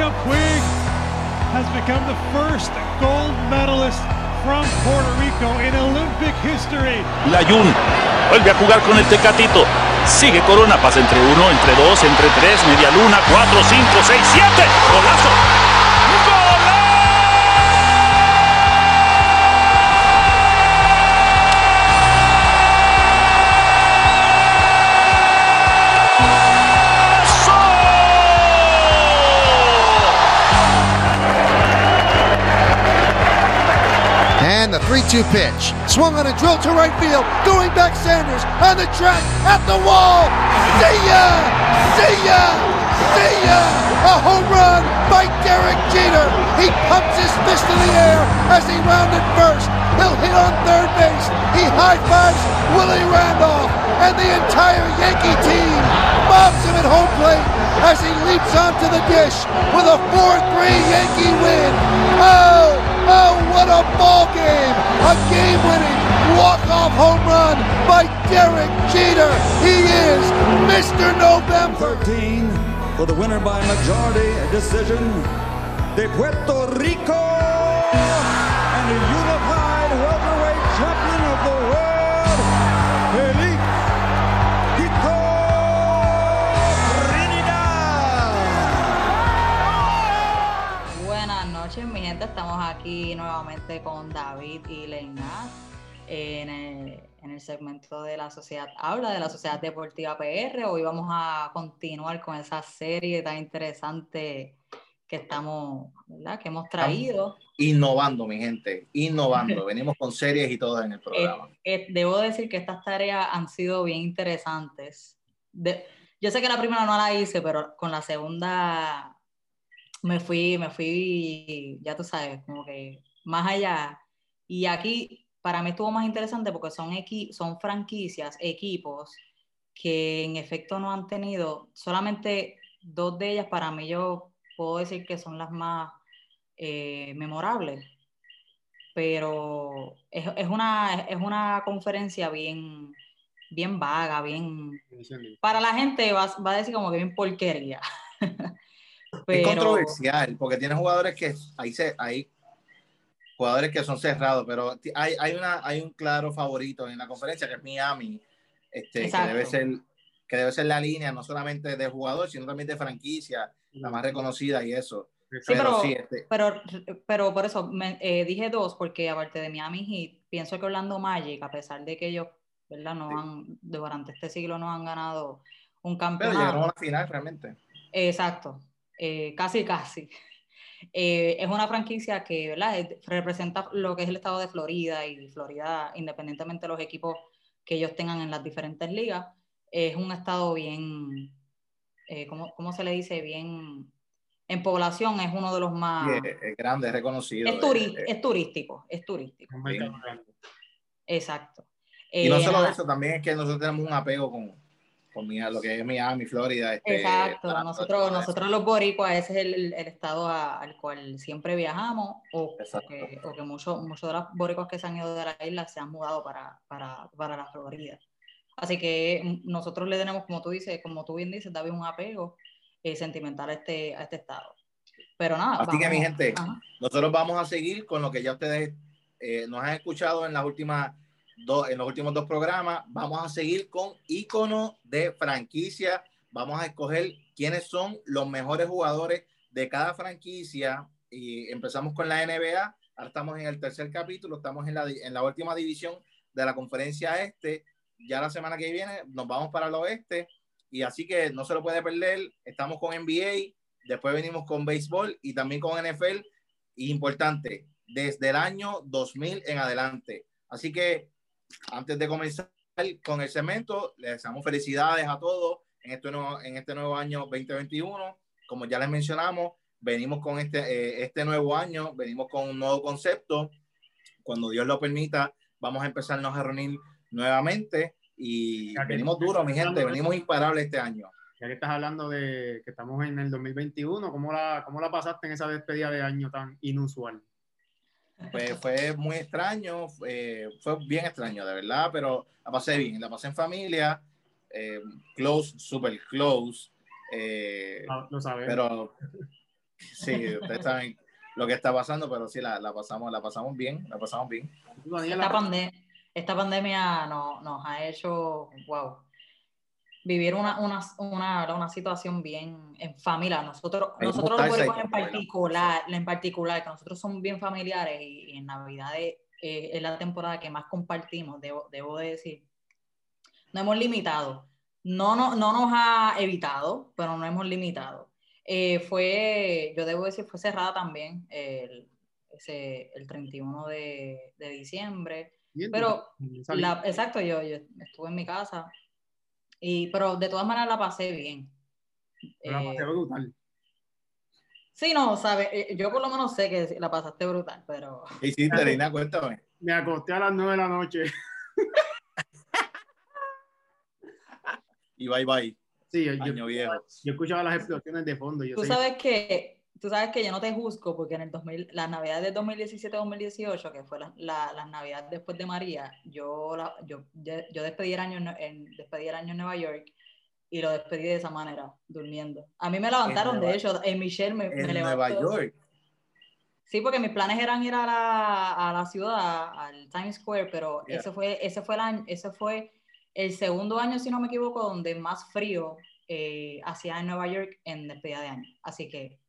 Monica Puig has become the first gold medalist from Puerto Rico in Olympic history. Layun vuelve a jugar con el Tecatito. Sigue Corona, pasa entre uno, entre dos, entre tres, media luna, cuatro, cinco, seis, siete. Golazo. 3 2 pitch. Swung on a drill to right field. Going back Sanders on the track at the wall. See ya! See ya! See ya! A home run by Derek Jeter. He pumps his fist in the air as he rounded first. He'll hit on third base. He high fives Willie Randolph and the entire Yankee team mobs him at home plate as he leaps onto the dish with a 4-3 Yankee win. Oh, oh, what a ball game! A game-winning walk-off home run by Derek Jeter. He is Mr. November. 13 for the winner by majority decision de Puerto Rico and the unified welterweight champion of the world, Felipe Estamos aquí nuevamente con David y Leina en el, en el segmento de la sociedad habla de la sociedad deportiva PR. Hoy vamos a continuar con esa serie tan interesante que estamos, ¿verdad? Que hemos traído. Innovando, mi gente, innovando. Venimos con series y todo en el programa. Eh, eh, debo decir que estas tareas han sido bien interesantes. De- yo sé que la primera no la hice, pero con la segunda me fui, me fui, ya tú sabes, como que más allá. Y aquí para mí estuvo más interesante porque son, equi son franquicias, equipos que en efecto no han tenido, solamente dos de ellas para mí yo puedo decir que son las más eh, memorables, pero es, es, una, es una conferencia bien, bien vaga, bien... Para la gente va, va a decir como que bien porquería. Es controversial, porque tiene jugadores que ahí se, hay jugadores que son cerrados, pero hay, hay, una, hay un claro favorito en la conferencia que es Miami, este, que debe ser que debe ser la línea no solamente de jugador, sino también de franquicia, la más reconocida y eso. Sí, pero, sí, este, pero, pero por eso me- eh, dije dos, porque aparte de Miami Heat, pienso que Orlando Magic, a pesar de que ellos, ¿verdad? No Sí. han, durante este siglo no han ganado un pero campeonato. llegaron a la final realmente. Exacto, eh, casi, casi. Eh, es una franquicia que representa lo que es el estado de Florida y Florida, independientemente de los equipos que ellos tengan en las diferentes ligas, es un estado bien, eh, ¿cómo, cómo se le dice? Bien, en población es uno de los más... Y es, es grande, es reconocido. Es, turi- eh, es turístico, es turístico, sí. exacto. Y no solo eso, también es que nosotros tenemos un apego con, con mi- lo que es Miami, Florida. Este, Exacto, nosotros, eso. nosotros los boricuas, ese es el, el- estado a- al cual siempre viajamos, o, Exacto. que, o que muchos muchos de los boricuas que se han ido de la isla se han mudado para, para, para la Florida. Así que mm, nosotros le tenemos, como tú dices, como tú bien dices, David, un apego eh, sentimental a este, a este estado. Pero nada. Así que, mi vamos- gente, ajá. Nosotros vamos a seguir con lo que ya ustedes eh, nos han escuchado en las últimas dos, en los últimos dos programas. Vamos a seguir con íconos de franquicia. Vamos a escoger quiénes son los mejores jugadores de cada franquicia. Y empezamos con la NBA. Ahora estamos en el tercer capítulo. Estamos en la, en la última división de la conferencia este. Ya la semana que viene nos vamos para el oeste. Y así que no se lo puede perder. Estamos con NBA. Después venimos con béisbol y también con NFL importante, desde el año 2000 en adelante. Así que antes de comenzar con el cemento, les deseamos felicidades a todos en este nuevo, en este nuevo año 2021. Como ya les mencionamos, venimos con este, eh, este nuevo año, venimos con un nuevo concepto. Cuando Dios lo permita, vamos a empezarnos a reunir nuevamente y Ya venimos duros, mi gente, venimos imparables este año. Ya que estás hablando de que estamos en el 2021, ¿cómo la, cómo la pasaste en esa despedida de año tan inusual? Pues fue muy extraño, eh, fue bien extraño, de verdad, pero la pasé bien, la pasé en familia eh, close, super close. eh, Ah, Lo sabemos. pero sí, ustedes saben lo que está pasando, pero sí la, la pasamos, la pasamos bien, la pasamos bien. Esta, pande- esta pandemia no- nos ha hecho, wow, vivir una, una, una, una situación bien en familia. Nosotros, Hay nosotros los hay en particular, en particular, que nosotros somos bien familiares y, y en Navidad es, eh, es la temporada que más compartimos, debo, debo de decir. No hemos limitado. No, no, no nos ha evitado, pero no hemos limitado. Eh, fue, yo debo decir, fue cerrada también el, ese, el 31 de, de diciembre. bien, Pero. La- exacto, yo, yo estuve en mi casa, y, pero de todas maneras la pasé bien. la Eh, pasé brutal. sí, no, sabes, Eh, yo por lo menos sé que la pasaste brutal, pero ¿Qué hiciste, Reina? Cuéntame. Me acosté a las 9 de la noche. Y bye bye, Sí, yo, yo, año viejo. yo escuchaba las explosiones de fondo. Yo tú sé- sabes que tú sabes que yo no te juzgo porque en el 2000, las navidades de 2017-2018, que fue la, la, las navidades después de María, yo, la, yo, yo, yo despedí, el año en, en- despedí el año en Nueva York y lo despedí de esa manera, durmiendo. A mí me levantaron, de hecho, en Michelle me, me En levantó. Nueva York. Sí, porque mis planes eran ir a la, a la ciudad, al Times Square, pero Yeah. ese fue, ese fue el año, ese fue el segundo año, si no me equivoco, donde más frío eh, hacía en Nueva York en despedida de año. Así que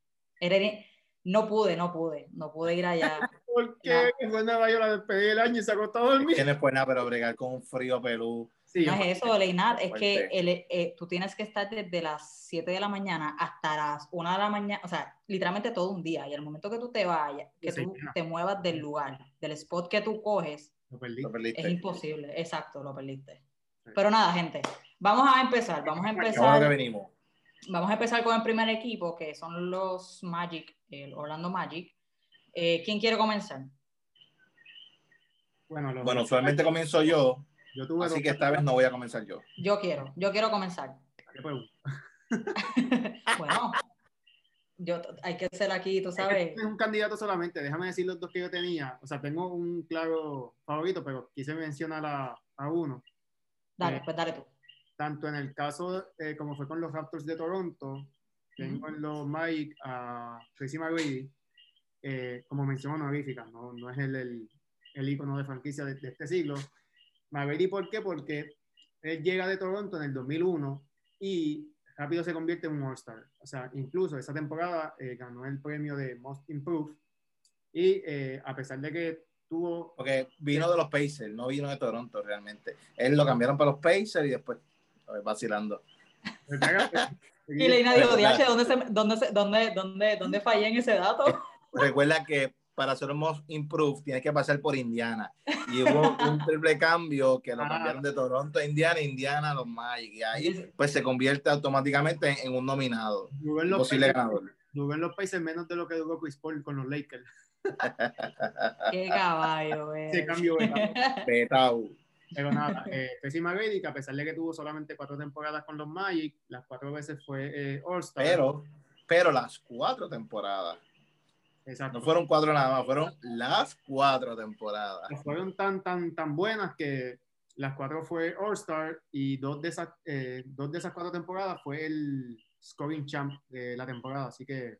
era- no pude, no pude, no pude ir allá. ¿Por qué? Que fue en Nueva York a despedir el año y se acostó a dormir. Tienes pues nada, pero bregar con un frío pelú. Sí, No es eso, Leinar, es que el- eh, tú tienes que estar desde las 7 de la mañana hasta las 1 de la mañana, o sea, literalmente todo un día. Y el momento que tú te vayas, que Sí, tú claro. te muevas del lugar, del spot que tú coges, lo perdí. Lo perdiste. Es imposible, exacto, lo perdiste. Sí. Pero nada, gente, vamos a empezar, vamos a Ahora que empezar, venimos. Vamos a empezar con el primer equipo, que son los Magic, el Orlando Magic. Eh, ¿Quién quiere comenzar? Bueno, lo- Bueno, usualmente comienzo yo, yo tuve así que esta vez no voy a comenzar yo. Yo quiero, yo quiero comenzar. Bueno, yo, hay que ser aquí, tú sabes. Es un candidato solamente, déjame decir los dos que yo tenía. O sea, tengo un claro favorito, pero quise mencionar a, a uno. Dale, Eh, pues dale tú. Tanto en el caso, eh, como fue con los Raptors de Toronto, tengo en los Mike a Tracy McGrady, eh, como mención honorífica, no, no es el, el, el ícono de franquicia de, de este siglo. McGrady, ¿por qué? Porque él llega de Toronto en el 2001 y rápido se convierte en un All-Star. O sea, incluso esa temporada eh, ganó el premio de Most Improved y eh, a pesar de que tuvo... Porque vino de los Pacers, no vino de Toronto realmente. Él lo cambiaron para los Pacers y después vacilando. Y Leina dijo, DH, ¿dónde, se, dónde, se- dónde, dónde, ¿dónde fallé en ese dato? Recuerda que para hacer un improve tienes que pasar por Indiana. Y hubo un triple cambio que lo Ah. cambiaron de Toronto a Indiana, Indiana a los Magic. Y ahí pues se convierte automáticamente en, un nominado. Duró en los Posible ganador. los países menos de lo que duró Chris Paul con los Lakers. Qué caballo, Ese eh. cambio de Petau. Pero nada, eh, Tracy McGrady, que a pesar de que tuvo solamente cuatro temporadas con los Magic, las cuatro veces fue eh, All-Star. Pero, pero las cuatro temporadas. Exacto. No fueron cuatro nada más, fueron las cuatro temporadas. fueron tan, tan, tan buenas que las cuatro fue All-Star y dos de, esas, eh, dos de esas cuatro temporadas fue el scoring champ de la temporada. Así que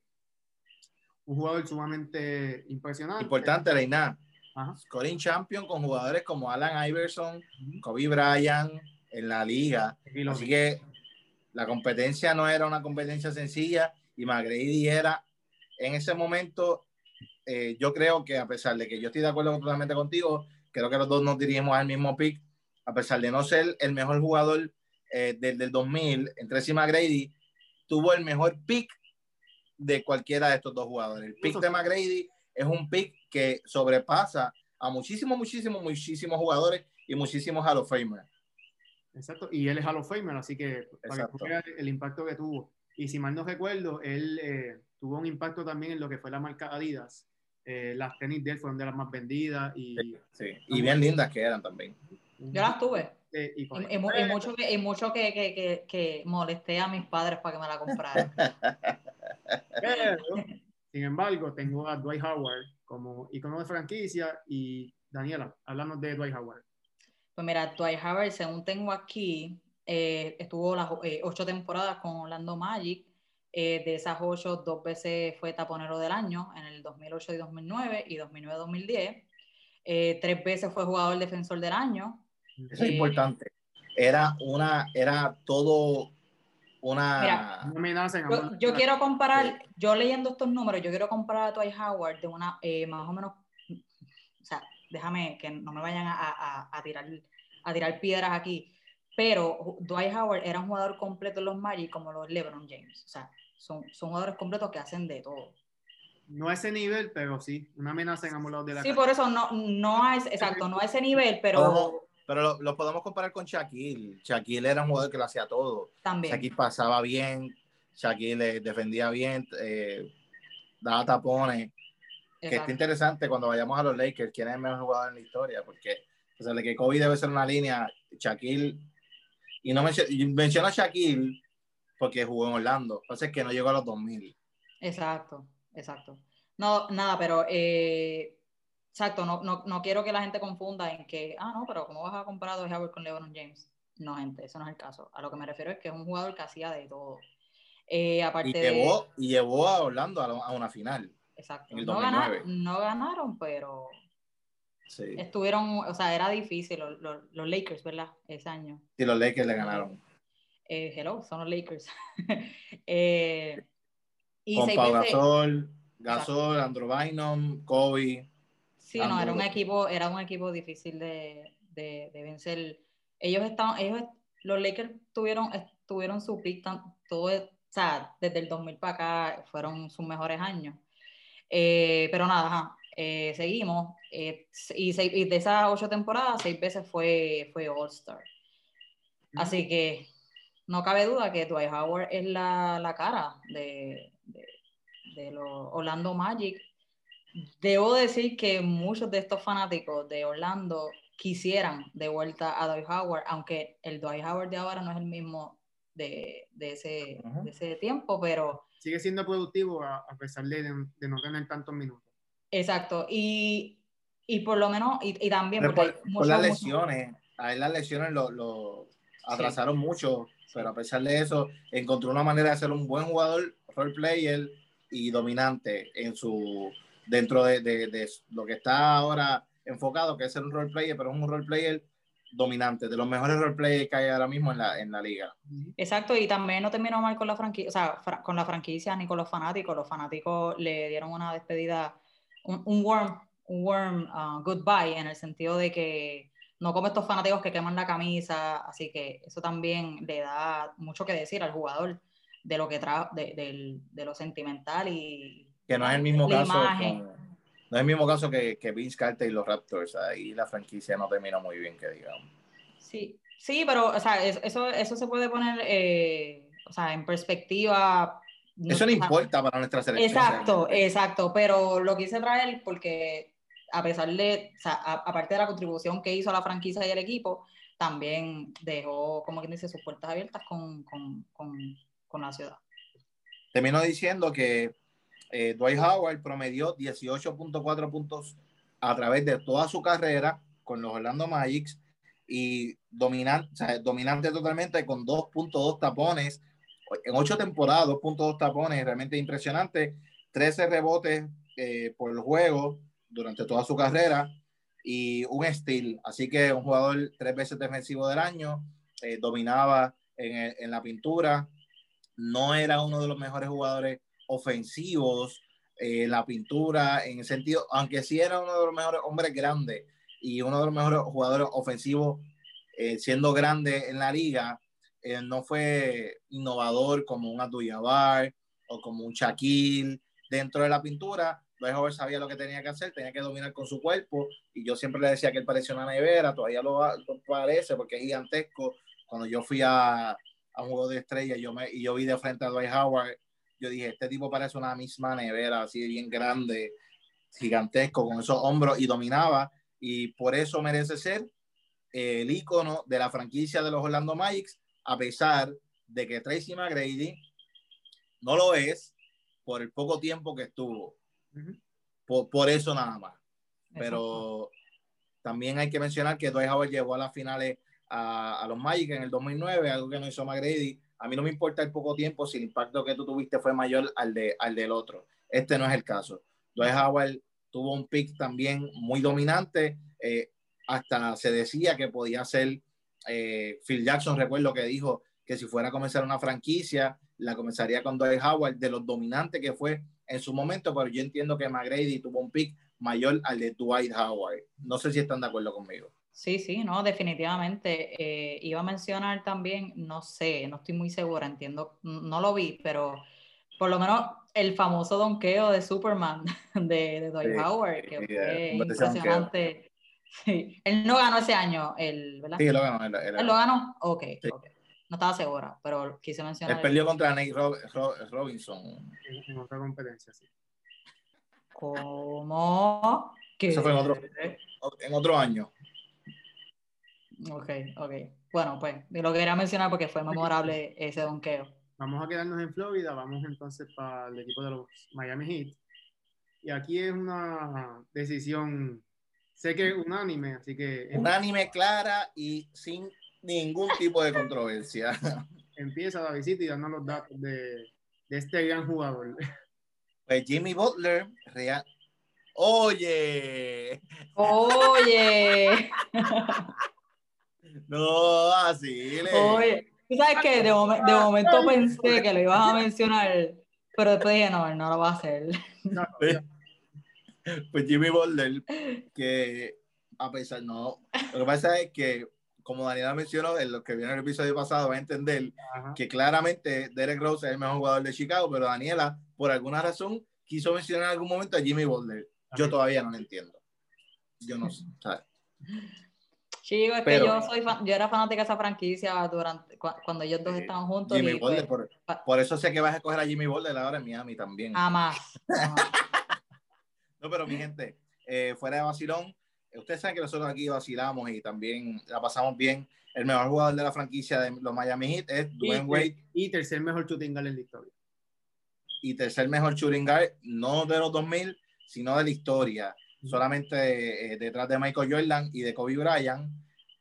un jugador sumamente impresionante. Importante, Reina. Ajá. Scoring champion con jugadores como Alan Iverson. Kobe Bryant en la liga. Así que la competencia no era una competencia sencilla y McGrady era en ese momento, eh, yo creo que a pesar de que yo estoy de acuerdo totalmente contigo, creo que los dos nos dirigimos al mismo pick, a pesar de no ser el mejor jugador eh, del, del 2000, entre Tracy McGrady tuvo el mejor pick de cualquiera de estos dos jugadores. El pick de McGrady es un pick que sobrepasa a muchísimos, muchísimos, muchísimos jugadores y muchísimos Hall of Famers. Exacto, y él es Hall of Famer, así que para que Exacto. el impacto que tuvo. Y si mal no recuerdo, él eh, tuvo un impacto también en lo que fue la marca Adidas. Eh, las tenis de él fueron de las más vendidas y, Sí, y bien lindas que eran también. Yo las tuve. eh, y Y, y mu- y mucho, que, y mucho que, que, que, que molesté a mis padres para que me la compraran. Pero, sin embargo, tengo a Dwight Howard como icono de franquicia y Daniela, háblanos de Dwight Howard. Pues mira, Dwight Howard, según tengo aquí, eh, estuvo las eh, ocho temporadas con Orlando Magic. Eh, de esas ocho, dos veces fue taponero del año, en el 2008 y 2009 y 2009-2010. tres veces fue jugador defensor del año. Eso es importante. Era una, era todo una... Mira, nacen, yo, yo quiero comparar, yo leyendo estos números, yo quiero comparar a Dwight Howard de una, eh, más o menos, o sea, déjame que no me vayan a, a- a tirar, a tirar piedras aquí, pero Dwight Howard era un jugador completo en los Magic como los LeBron James, o sea, son, son jugadores completos que hacen de todo. No a ese nivel, pero sí, una amenaza en ambos lados de la Sí, por eso no, no a ese, exacto, no a ese nivel, pero pero lo, lo podemos comparar con Shaquille. Shaquille era un jugador que lo hacía todo. también. Shaquille pasaba bien, Shaquille defendía bien, eh, daba tapones. Que está exacto. interesante cuando vayamos a los Lakers, quién es el mejor jugador en la historia, porque o sea, de que Kobe debe ser una línea, Shaquille, y no menciono a Shaquille porque jugó en Orlando, entonces que no llegó a los 2000. Exacto, exacto. No, nada, pero eh, exacto, no, no, no quiero que la gente confunda en que, ah, no, pero ¿cómo vas a comparar a Howard con LeBron James? No, gente, eso no es el caso. A lo que me refiero es que es un jugador que hacía de todo. Eh, aparte Y de- llevó, y llevó a Orlando a, la- a una final. exacto. en el No, gana- 2009. no ganaron, pero Sí. estuvieron, o sea, era difícil los, los- los Lakers, ¿verdad? Ese año. Y los Lakers le ganaron. Eh, hello, son los Lakers. Eh, y Con Pau Gasol, Gasol, Andrew Bynum, Kobe. Sí, no, era un equipo, era un equipo difícil de, de, de vencer. Ellos estaban, ellos, los Lakers tuvieron, tuvieron su pick tan- todo, o sea, desde el 2000 para acá fueron sus mejores años. Eh, pero nada, ajá, eh, seguimos. eh, y, seis- y de esas ocho temporadas, seis veces fue, fue All-Star. Así que no cabe duda que Dwight Howard es la, la cara de, de, de los Orlando Magic. Debo decir que muchos de estos fanáticos de Orlando quisieran de vuelta a Dwight Howard, aunque el Dwight Howard de ahora no es el mismo de, de ese, de ese tiempo, pero Sigue siendo productivo a, a pesar de, de no tener tantos minutos. exacto. Y, y por lo menos, y, y también porque por, por las muchos- lesiones, a él las lesiones lo, lo atrasaron mucho, pero a pesar de eso, encontró una manera de ser un buen jugador, role player y dominante en su dentro de, de- de lo que está ahora enfocado, que es ser un role player, pero es un role player dominante, de los mejores role players que hay ahora mismo en la, en la liga. Exacto, y también no terminó mal con la franquicia, o sea, con la franquicia ni con los fanáticos. Los fanáticos le dieron una despedida, un, un warm, un warm uh, goodbye, en el sentido de que no como estos fanáticos que queman la camisa, así que eso también le da mucho que decir al jugador de lo que tra de, del- de lo sentimental y Que no es el mismo la caso con- no es el mismo caso que, que Vince Carter y los Raptors, ahí la franquicia no terminó muy bien, que digamos. Sí, sí, pero o sea, es- eso, eso se puede poner eh, o sea, en perspectiva. Eso no o sea, importa para nuestra selección. Exacto, exacto, pero lo quise traer porque a pesar de, o sea, aparte de la contribución que hizo a la franquicia y el equipo, también dejó, como quien dice, sus puertas abiertas con, con, con, con la ciudad. terminó diciendo que eh, Dwight Howard promedió 18.4 puntos a través de toda su carrera con los Orlando Magic y dominante, o sea, dominante totalmente con 2.2 tapones en ocho temporadas, 2.2 tapones, realmente impresionante, 13 rebotes eh, por el juego durante toda su carrera y un steal, así que un jugador tres veces defensivo del año, eh, dominaba en, en la pintura, no era uno de los mejores jugadores ofensivos eh, la pintura en el sentido, aunque sí era uno de los mejores hombres grandes y uno de los mejores jugadores ofensivos eh, siendo grande en la liga, eh, no fue innovador como un Abdul-Jabbar o como un Shaquille dentro de la pintura. Howard sabía lo que tenía que hacer, tenía que dominar con su cuerpo y yo siempre le decía que él parecía una nevera, todavía lo, lo parece porque es gigantesco. Cuando yo fui a, a un juego de estrella yo me, y yo vi de frente a Dwight Howard, yo dije, este tipo parece una misma nevera, así bien grande, gigantesco, con esos hombros y dominaba y por eso merece ser eh, el ícono de la franquicia de los Orlando Magic, a pesar de que Tracy McGrady no lo es por el poco tiempo que estuvo. Por, por eso nada más. Pero también hay que mencionar que Dwight Howard llegó a las finales a, a los Magic en el 2009, algo que no hizo McGrady. A mí no me importa el poco tiempo si el impacto que tú tuviste fue mayor al, de, al del otro. Este no es el caso. Dwight Howard tuvo un pick también muy dominante. Eh, hasta se decía que podía ser eh, Phil Jackson, recuerdo que dijo que si fuera a comenzar una franquicia, la comenzaría con Dwight Howard, de los dominantes que fue en su momento, pero yo entiendo que McGrady tuvo un pick mayor al de Dwight Howard. No sé si están de acuerdo conmigo. Sí, sí, no, definitivamente. Eh, iba a mencionar también, no sé, no estoy muy segura, entiendo, no lo vi, pero por lo menos el famoso donqueo de Superman de, de Dwight Howard, que fue impresionante. Sí. Él no ganó ese año, él, ¿verdad? Sí, lo ganó. Él, él, lo ganó? Ok, sí. ok. No estaba segura, pero quise mencionar. Él perdió contra Nate Rob, Rob, Robinson. En, en, otra competencia, sí. ¿Cómo? ¿Qué? Eso fue en otro, en otro año. Ok, ok. Bueno, pues lo quería mencionar porque fue memorable ese donqueo. Vamos a quedarnos en Florida, vamos entonces para el equipo de los Miami Heat. Y aquí es una decisión, sé que unánime, así que... Unánime, clara y sin ningún tipo de controversia. Empieza la visita y danos los datos de, de este gran jugador. Pues Jimmy Butler, real. Oye. Oye. No, así. Le... Oye, tú sabes que de, mom de, momento pensé que lo ibas a mencionar, pero después dije, no, él no lo va a hacer. No, pues Jimmy Butler, que a pesar, no, lo que pasa es que, como Daniela mencionó, en lo que viene en el episodio pasado, va a entender Ajá. que claramente Derek Rose es el mejor jugador de Chicago, pero Daniela, por alguna razón, quiso mencionar en algún momento a Jimmy Butler. Yo todavía no lo entiendo. Yo no sé, ¿sabes? Chico, es pero, que yo soy fan, yo era fanática de esa franquicia durante cuando ellos dos estaban juntos. Jimmy y, Butler, pues, por, por, eso sé que vas a coger a Jimmy Butler ahora en Miami también. Jamás. no, pero mi gente, eh, fuera de vacilón, ustedes saben que nosotros aquí vacilamos y también la pasamos bien. El mejor jugador de la franquicia de los Miami Heat es Dwayne Wade. Y tercer mejor shooting guard en la historia. Y tercer mejor shooting guard, no de los 2000, sino de la historia. Solamente eh, detrás de Michael Jordan y de Kobe Bryant.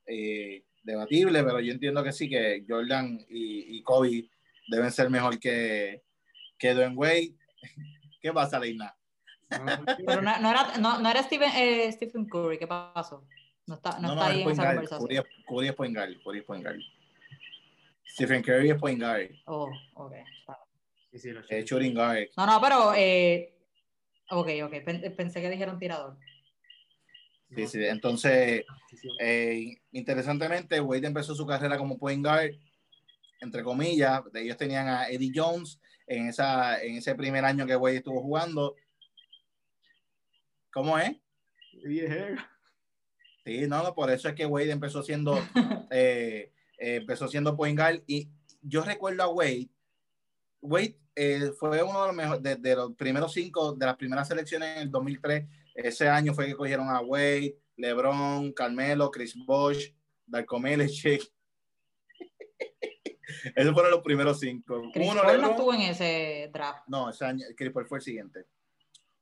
Eh, debatible, pero yo entiendo que sí, que Jordan y, y Kobe deben ser mejor que, que Dwayne Wade. ¿Qué pasa, Leina? Pero no, no, era, no, no era Stephen, eh, Stephen, Curry, ¿qué pasó? No está, no, está ahí en esa conversación. Curry, Curry es point guard, Curry es point guard. Stephen Curry es point guard. Oh, ok. Sí, sí, shooting guard. No, no, pero eh, ok, ok, pensé que dijeron tirador. Sí, sí, entonces, eh, interesantemente, Wade empezó su carrera como point guard, entre comillas, de ellos tenían a Eddie Jones en, esa, en ese primer año que Wade estuvo jugando. ¿Cómo es? Sí, no, no, por eso es que Wade empezó siendo, eh, eh, empezó siendo point guard y yo recuerdo a Wade, Wade eh, fue uno de los, mejores, de, de, los primeros cinco, de las primeras selecciones en el 2003, ese año fue que cogieron a Wade, LeBron, Carmelo, Chris Bosh, Darko Milicic. Esos fueron los primeros cinco. Chris Uno, Paul no estuvo en ese draft. No, ese año, Chris Paul fue el siguiente.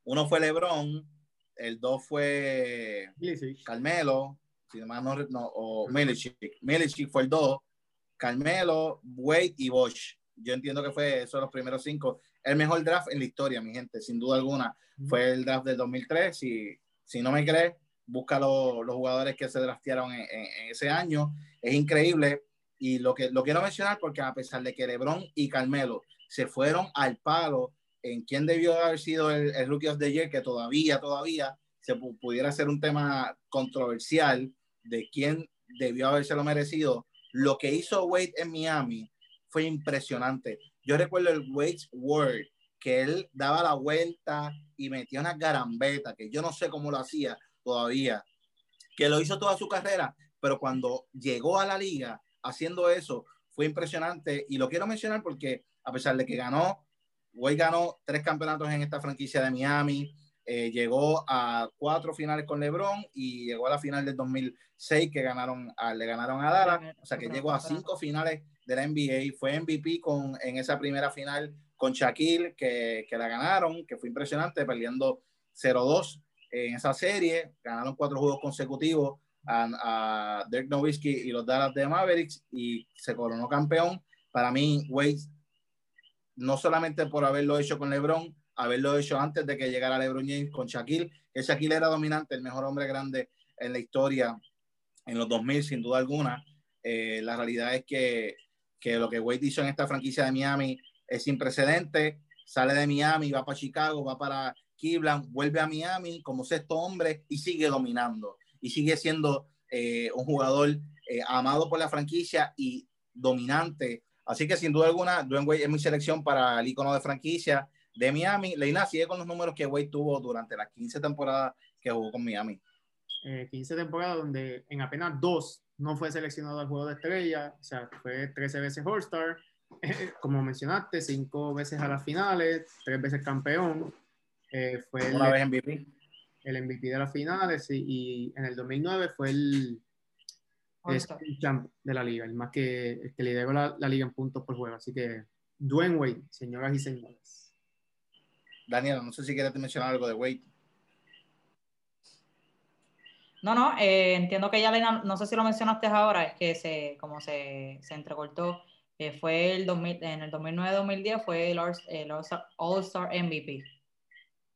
Uno fue LeBron, el dos fue Milicic. Carmelo, si no, no, o Milicic. Milicic fue el dos, Carmelo, Wade y Bosch. Yo entiendo que fue esos los primeros cinco. El mejor draft en la historia, mi gente, sin duda alguna. Fue el draft del 2003. Si, si no me crees, busca lo, los jugadores que se draftearon en, en, en, ese año. Es increíble. Y lo que lo quiero mencionar porque a pesar de que LeBron y Carmelo se fueron al palo en quién debió haber sido el, el Rookie of the Year, que todavía, todavía se pudiera ser un tema controversial de quién debió habérselo merecido. Lo que hizo Wade en Miami fue impresionante. Yo recuerdo el Wade's Word, que él daba la vuelta y metía una garambeta, que yo no sé cómo lo hacía todavía, que lo hizo toda su carrera, pero cuando llegó a la liga haciendo eso, fue impresionante y lo quiero mencionar porque a pesar de que ganó, Wade ganó tres campeonatos en esta franquicia de Miami, eh, llegó a cuatro finales con LeBron y llegó a la final del 2006 que ganaron a, le ganaron a Dallas, o sea que llegó a cinco finales de la NBA, fue MVP con, en esa primera final con Shaquille que, que la ganaron, que fue impresionante, perdiendo 0-2 en esa serie, ganaron cuatro juegos consecutivos a, a Dirk Nowitzki y los Dallas de Mavericks y se coronó campeón. Para mí, Wade, no solamente por haberlo hecho con LeBron, haberlo hecho antes de que llegara LeBron James con Shaquille, que Shaquille era dominante, el mejor hombre grande en la historia en los 2000, sin duda alguna. Eh, la realidad es que, que lo que Wade hizo en esta franquicia de Miami es sin precedente. Sale de Miami, va para Chicago, va para Cleveland, vuelve a Miami como sexto hombre y sigue dominando. Y sigue siendo eh, un jugador eh, amado por la franquicia y dominante. Así que sin duda alguna, Dwayne Wade es mi selección para el icono de franquicia de Miami. Leina sigue con los números que Wade tuvo durante las 15 temporadas que jugó con Miami. 15 temporadas donde en apenas dos no fue seleccionado al juego de estrella, o sea, fue 13 veces All-Star, como mencionaste, cinco veces a las finales, tres veces campeón. Eh, fue Una el, vez MVP. El MVP de las finales y, y en el 2009 fue el, champ de la liga, el más que, el que lideró la, la, liga en puntos por juego. Así que, Dwayne Wade, señoras y señores. Daniel, no sé si quieres mencionar algo de Wade. No, no, eh, entiendo que ya no sé si lo mencionaste ahora, es que se, como se, se entrecortó, eh, fue el 2000, en el 2009-2010 fue el All-Star MVP.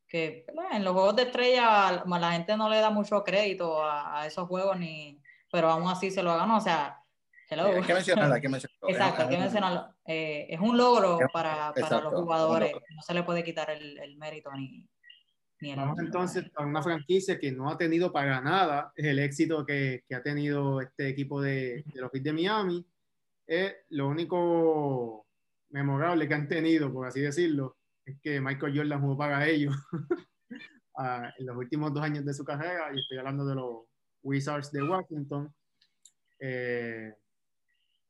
Que en los juegos de estrella la gente no le da mucho crédito a, a, esos juegos, ni, pero aún así se lo ganó, o sea, hello. Hay que mencionarlo, hay que mencionarlo. Exacto, hay que mencionarlo. Eh, es un logro para, para los jugadores, no se le puede quitar el, el mérito ni, Vamos entonces a una franquicia que no ha tenido para nada el éxito que, que ha tenido este equipo de, de los Heat de Miami. Es lo único memorable que han tenido, por así decirlo, es que Michael Jordan jugó para ellos en los últimos dos años de su carrera, y estoy hablando de los Wizards de Washington. Eh,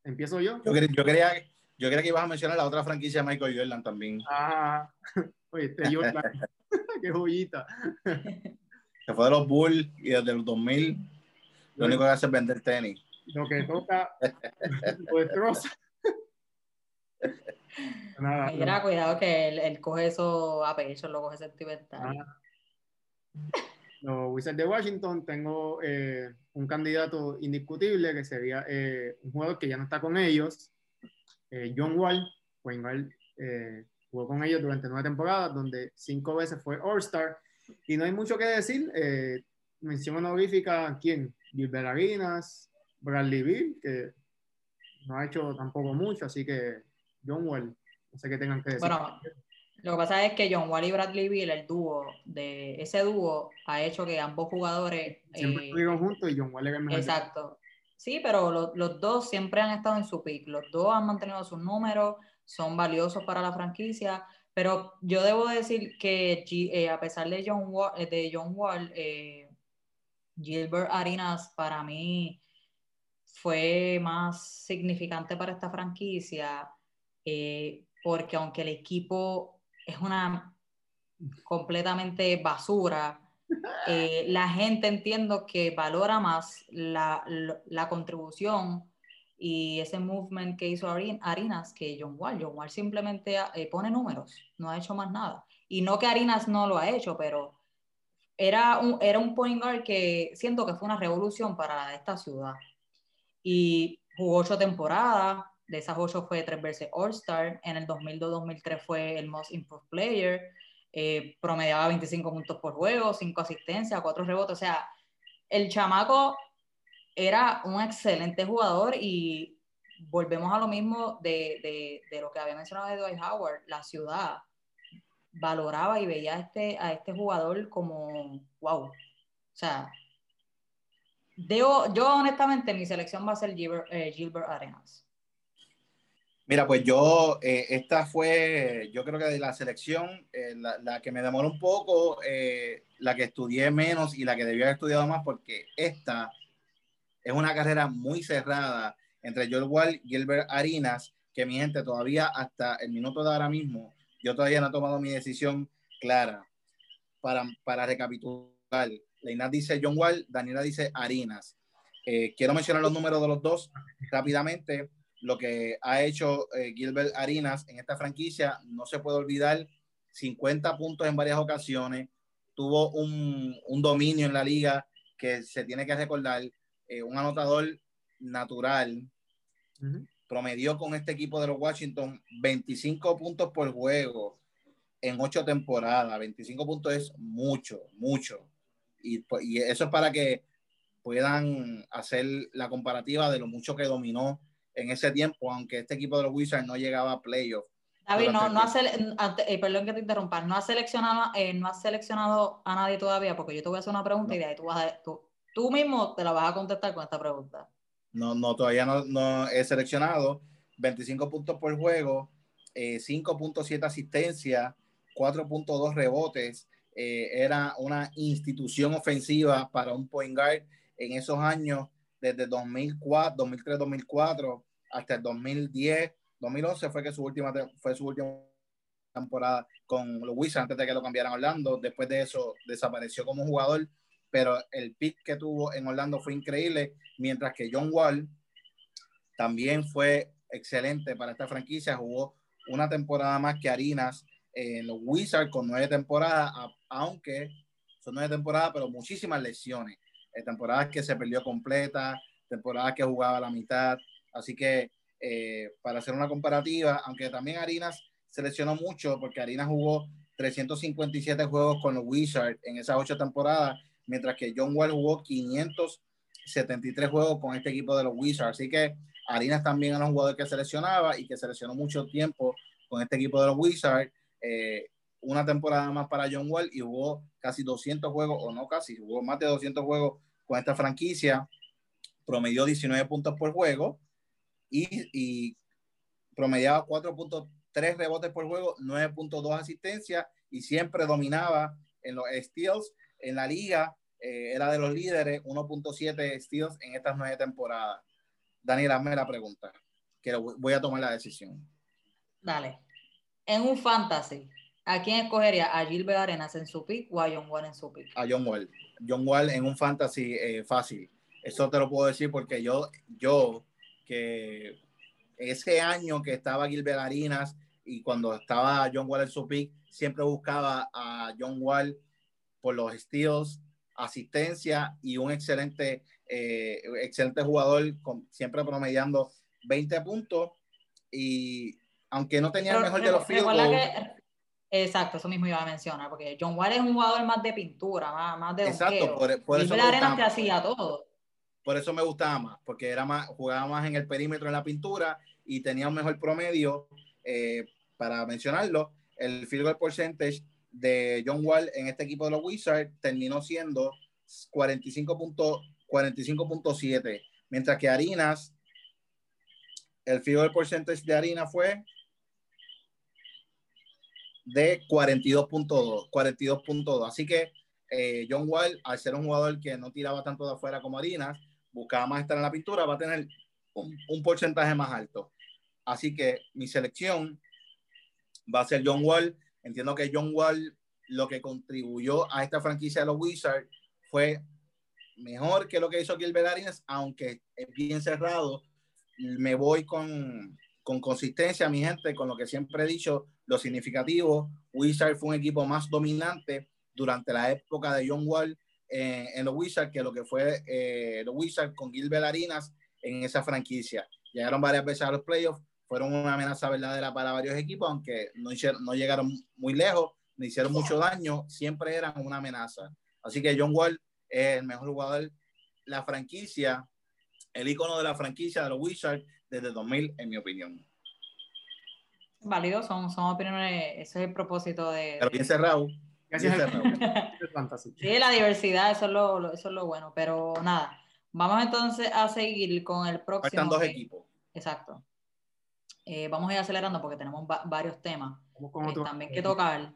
¿Empiezo yo? Yo, yo, creía, yo creía que ibas a mencionar la otra franquicia de Michael Jordan también. Ah, oye, este Jordan. qué joyita. Se fue de los Bulls y desde los 2000 lo único que hace es vender tenis. Lo que toca lo destroza. Nada, Mira, no. cuidado que él, él, coge eso a pecho, lo coge sentimental. Ah. Los Wizards de Washington, tengo eh, un candidato indiscutible que sería eh, un jugador que ya no está con ellos, eh, John Wall. Pues igual eh, jugó con ellos durante nueve temporadas, donde cinco veces fue All-Star. Y no hay mucho que decir. Eh, mención honorífica, ¿quién? Gilbert Arenas, Bradley Bill, que no ha hecho tampoco mucho, así que John Wall, no sé qué tengan que decir. Bueno, lo que pasa es que John Wall y Bradley Bill, el dúo, de ese dúo ha hecho que ambos jugadores... Siempre eh, estuvieron juntos y John Wall era el mejor. Exacto. Sí, pero lo, los dos siempre han estado en su pick. Los dos han mantenido sus números, son valiosos para la franquicia, pero yo debo decir que eh, a pesar de John Wall, eh, de John Wall eh, Gilbert Arenas para mí fue más significante para esta franquicia, eh, porque aunque el equipo es una completamente basura, la gente entiendo que valora más la, la contribución y ese movement que hizo Arinas que John Wall. John Wall simplemente eh, pone números, no ha hecho más nada. Y no que Arinas no lo ha hecho, pero era un, era un point guard que siento que fue una revolución para esta ciudad. Y jugó ocho temporadas, de esas ocho fue tres veces All-Star, en el 2002-2003 fue el Most Improved Player, eh, promediaba 25 puntos por juego, cinco asistencias, cuatro rebotes, o sea, el chamaco era un excelente jugador y volvemos a lo mismo de, de, lo que había mencionado de Dwight Howard, la ciudad valoraba y veía a este, a este jugador como, wow, o sea, yo, yo honestamente mi selección va a ser Gilbert, eh, Gilbert Arenas. Mira, pues yo, eh, esta fue, yo creo que de la selección, eh, la, la, que me demoró un poco, la que estudié menos y la que debía haber estudiado más, porque esta es una carrera muy cerrada entre Joel Wall y Gilbert Arenas, que mi gente todavía hasta el minuto de ahora mismo, yo todavía no he tomado mi decisión clara. Para, para recapitular, Leina dice John Wall, Daniela dice Arenas. Eh, quiero mencionar los números de los dos rápidamente. Lo que ha hecho eh, Gilbert Arenas en esta franquicia, no se puede olvidar, 50 puntos en varias ocasiones, tuvo un, un dominio en la liga que se tiene que recordar, eh, un anotador natural, promedió con este equipo de los Washington 25 puntos por juego en ocho temporadas. 25 puntos es mucho, mucho. Y, pues, y eso es para que puedan hacer la comparativa de lo mucho que dominó en ese tiempo, aunque este equipo de los Wizards no llegaba a playoff. David, no, no ha eh, perdón que te interrumpa, no has seleccionado, eh, no has seleccionado a nadie todavía, porque yo te voy a hacer una pregunta y de ahí tú, vas a, tú, tú mismo te la vas a contestar con esta pregunta. No, no todavía no, no he seleccionado. 25 puntos por juego, eh, 5.7 asistencias, 4.2 rebotes. Eh, era una institución ofensiva para un point guard en esos años, desde 2004, 2003, 2004 hasta el 2010, 2011 fue que su última fue su última temporada con los Wizards antes de que lo cambiaran a Orlando. Después de eso desapareció como jugador, pero el pick que tuvo en Orlando fue increíble, mientras que John Wall también fue excelente para esta franquicia. Jugó una temporada más que Harinas en los Wizards con nueve temporadas, aunque son nueve temporadas, pero muchísimas lesiones. Eh, temporadas que se perdió completa, temporadas que jugaba a la mitad. Así que eh, para hacer una comparativa, aunque también Harinas se lesionó mucho, porque Harinas jugó 357 juegos con los Wizards en esas ocho temporadas, mientras que John Wall jugó 573 juegos con este equipo de los Wizards. Así que Harinas también era un jugador que se lesionaba y que se lesionó mucho tiempo con este equipo de los Wizards. Eh, una temporada más para John Wall y jugó casi 200 juegos, o no casi, jugó más de 200 juegos con esta franquicia. Promedió 19 puntos por juego y, y promediaba 4.3 rebotes por juego, 9.2 asistencias y siempre dominaba en los steals en la liga. eh, era de los líderes, 1.7 steals en estas nueve temporadas. Daniel, hazme la pregunta, que voy a tomar la decisión. Dale. En un fantasy, ¿a quién escogería? ¿A Gilbert Arenas en su pick o a John Wall en su pick? a John Wall. John Wall en un fantasy eh, fácil. Eso te lo puedo decir porque yo, yo, que ese año que estaba Gilbert Arenas y cuando estaba John Wall en su pick, siempre buscaba a John Wall por los steals, asistencia y un excelente, eh, excelente jugador, con, siempre promediando 20 puntos. Y aunque no tenía el mejor de los field goals, Exacto, eso mismo iba a mencionar, porque John Wall es un jugador más de pintura, más, más de Exacto, por- por eso me gusta te hacía todo. por eso me gustaba más, porque era más, jugaba más en el perímetro en la pintura y tenía un mejor promedio. eh, para mencionarlo, el field goal percentage de John Wall en este equipo de los Wizards terminó siendo 45.7, mientras que Harinas, el field percentage de Harinas fue de 42.2, 42.2. Así que eh, John Wall, al ser un jugador que no tiraba tanto de afuera como Harinas, buscaba más estar en la pintura, va a tener un, un porcentaje más alto. Así que mi selección va a ser John Wall. Entiendo que John Wall lo que contribuyó a esta franquicia de los Wizards fue mejor que lo que hizo Gilbert Arenas, aunque es bien cerrado. Me voy con, con consistencia, mi gente, con lo que siempre he dicho, lo significativo. Wizards fue un equipo más dominante durante la época de John Wall eh, en los Wizards que lo que fue eh, los Wizards con Gilbert Arenas en esa franquicia. Llegaron varias veces a los playoffs, fueron una amenaza verdadera para varios equipos, aunque no, hicieron, no llegaron muy lejos, no hicieron mucho daño, siempre eran una amenaza. Así que John Wall es el mejor jugador, la franquicia, el icono de la franquicia de los Wizards desde 2000, en mi opinión. Válido, son, son opiniones, ese es el propósito de... Pero bien cerrado. Gracias. Sí, la diversidad, eso es lo, lo- eso es lo bueno, pero nada, vamos entonces a seguir con el próximo. Faltan dos equipos. Exacto. Eh, vamos a ir acelerando porque tenemos va- varios temas eh, también que tocar.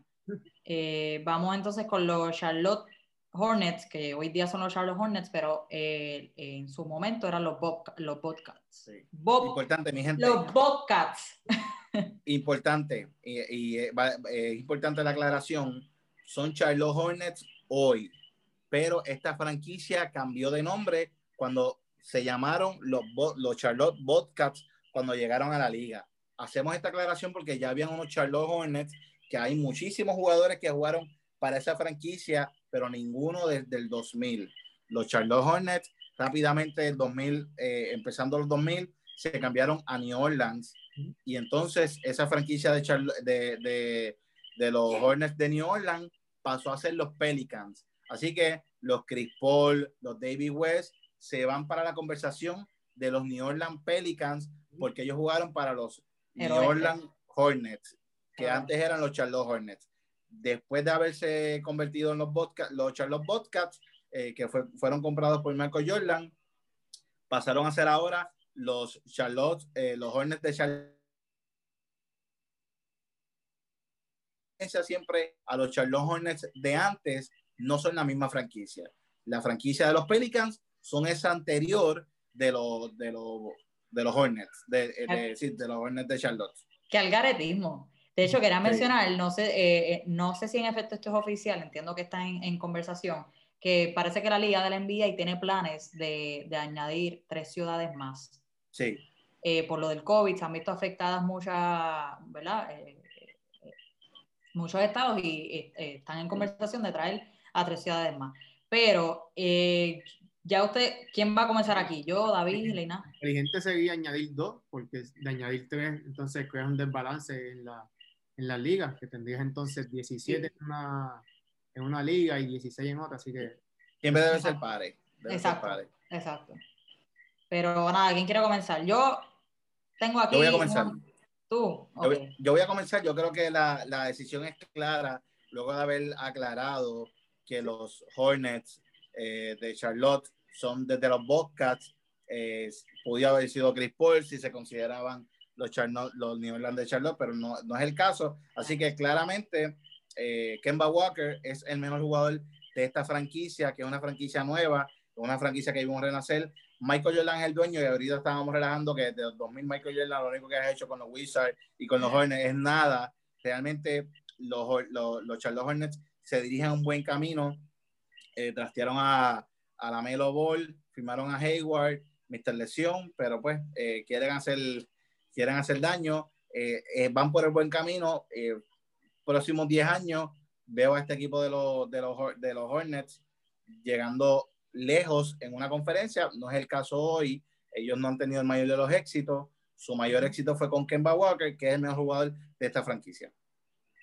Eh, vamos entonces con los Charlotte Hornets, que hoy día son los Charlotte Hornets, pero eh, en su momento eran los, Bob, los Bobcats. Sí. Bob- Importante, mi gente. los Bobcats. importante, y, y, eh, eh, importante la aclaración, son Charlotte Hornets hoy, pero esta franquicia cambió de nombre cuando se llamaron los, los Charlotte Bobcats cuando llegaron a la liga. Hacemos esta aclaración porque ya habían unos Charlotte Hornets, que hay muchísimos jugadores que jugaron para esa franquicia, pero ninguno desde el 2000. Los Charlotte Hornets rápidamente el 2000, eh, empezando los 2000, se cambiaron a New Orleans y entonces esa franquicia de, Charlo- de, de, de los Hornets de New Orleans pasó a ser los Pelicans. Así que los Chris Paul, los David West se van para la conversación de los New Orleans Pelicans porque ellos jugaron para los New. Orleans Hornets, que Ah. antes eran los Charlotte Hornets. Después de haberse convertido en los, los Charlotte Bobcats, eh, que fue- fueron comprados por Michael Jordan, pasaron a ser ahora los Charlotte, eh, los Hornets de Charlotte. Siempre a los Charlotte Hornets de antes no son la misma franquicia. La franquicia de los Pelicans son esa anterior de los, de los, de los Hornets, de, de- sí, de los Hornets de Charlotte. Que algaretismo. De hecho, quería mencionar, no sé, eh, eh, no sé si en efecto esto es oficial, entiendo que está en, en conversación, que parece que la liga de la NBA tiene planes de, de añadir tres ciudades más. Sí, Eh, por lo del COVID, se han visto afectadas muchas, ¿verdad? Eh, eh, muchos estados y eh, eh, están en conversación de traer a tres ciudades más. Pero eh, ya usted, ¿quién va a comenzar aquí? Yo, David, Leina. inteligente sería añadir dos, porque de añadir tres, entonces crea un desbalance en la, en la liga, que tendrías entonces 17 en, una, en una liga y 16 en otra, así que siempre debe ser pare. Debe ser Exacto. pare. Exacto. Pero nada, ¿quién quiere comenzar? Yo tengo aquí. Yo voy a comenzar. un- Tú. Yo, Ok. yo voy a comenzar. Yo creo que la, la decisión es clara luego de haber aclarado que los Hornets eh, de Charlotte son desde los Bobcats. Eh, podía haber sido Chris Paul si se consideraban los, los New Orleans de Charlotte, pero no, no es el caso. Así que claramente eh, Kemba Walker es el mejor jugador de esta franquicia, que es una franquicia nueva, una franquicia que vimos renacer. Michael Jordan es el dueño y ahorita estábamos relajando que desde los 2000 Michael Jordan lo único que ha hecho con los Wizards y con los Hornets es nada. Realmente los, los, los Charlotte Hornets se dirigen a un buen camino. Eh, trastearon a, a la Melo Ball, firmaron a Hayward, Mr. Lesión, pero pues eh, quieren, hacer, quieren hacer daño. Eh, eh, van por el buen camino. Próximos 10 años veo a este equipo de los, de los, de los Hornets llegando lejos en una conferencia. No es el caso hoy. Ellos no han tenido el mayor de los éxitos. Su mayor éxito fue con Kemba Walker, que es el mejor jugador de esta franquicia.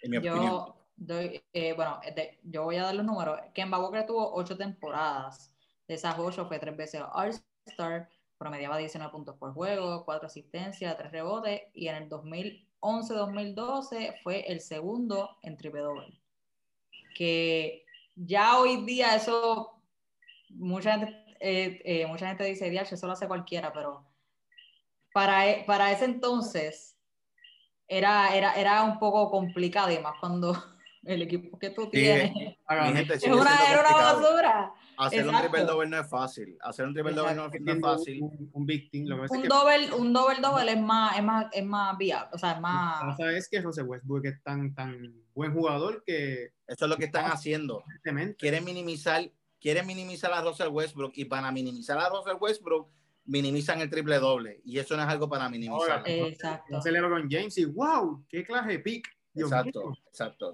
En mi opinión. Doy, eh, bueno, de- yo voy a dar los números. Kemba Walker tuvo ocho temporadas. De esas ocho fue tres veces All-Star, promediaba 19 puntos por juego, cuatro asistencias, tres rebotes, y en el 2011-2012 fue el segundo en triple doble. Que ya hoy día eso, mucha gente, eh, eh, mucha gente dice, "Diache, eso lo hace cualquiera, pero para, e- para ese entonces era, era, era un poco complicado y más cuando el equipo que tú tienes gente, es una, era basura. Hacer un Exacto. triple doble no es fácil. Hacer un triple doble no, no es haciendo fácil. un, un big team. Lo que Un que un doble doble es más, es más, es más viable, o sea, es lo que más. pasa es que José Westbrook es tan, tan buen jugador que Eso es lo que están haciendo. evidentemente, Quieren minimizar, quieren minimizar a Russell Westbrook y para minimizar a Russell Westbrook minimizan el triple doble y eso no es algo para minimizar. Ahora, Exacto. no se le con James y wow, qué clase de pick. Dios Exacto, mío. exacto.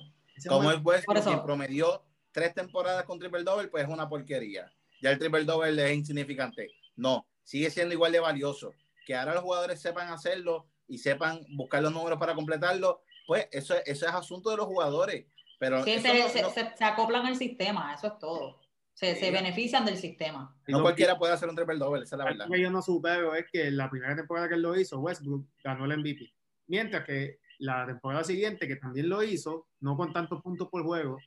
Como es Westbrook quien promedió tres temporadas con triple doble, pues es una porquería. Ya el triple doble es insignificante. No, sigue siendo igual de valioso. Que ahora los jugadores sepan hacerlo y sepan buscar los números para completarlo, pues eso, eso es asunto de los jugadores. Pero Sí, se, no- se- no- se- se acoplan al sistema, eso es todo. Se, Sí. se benefician del sistema. no cualquiera puede hacer un triple doble, esa es la verdad. Algo que yo no supero es que la primera temporada que él lo hizo, Westbrook ganó el MVP. Mientras que la temporada siguiente, que también lo hizo, no con tantos puntos por juego,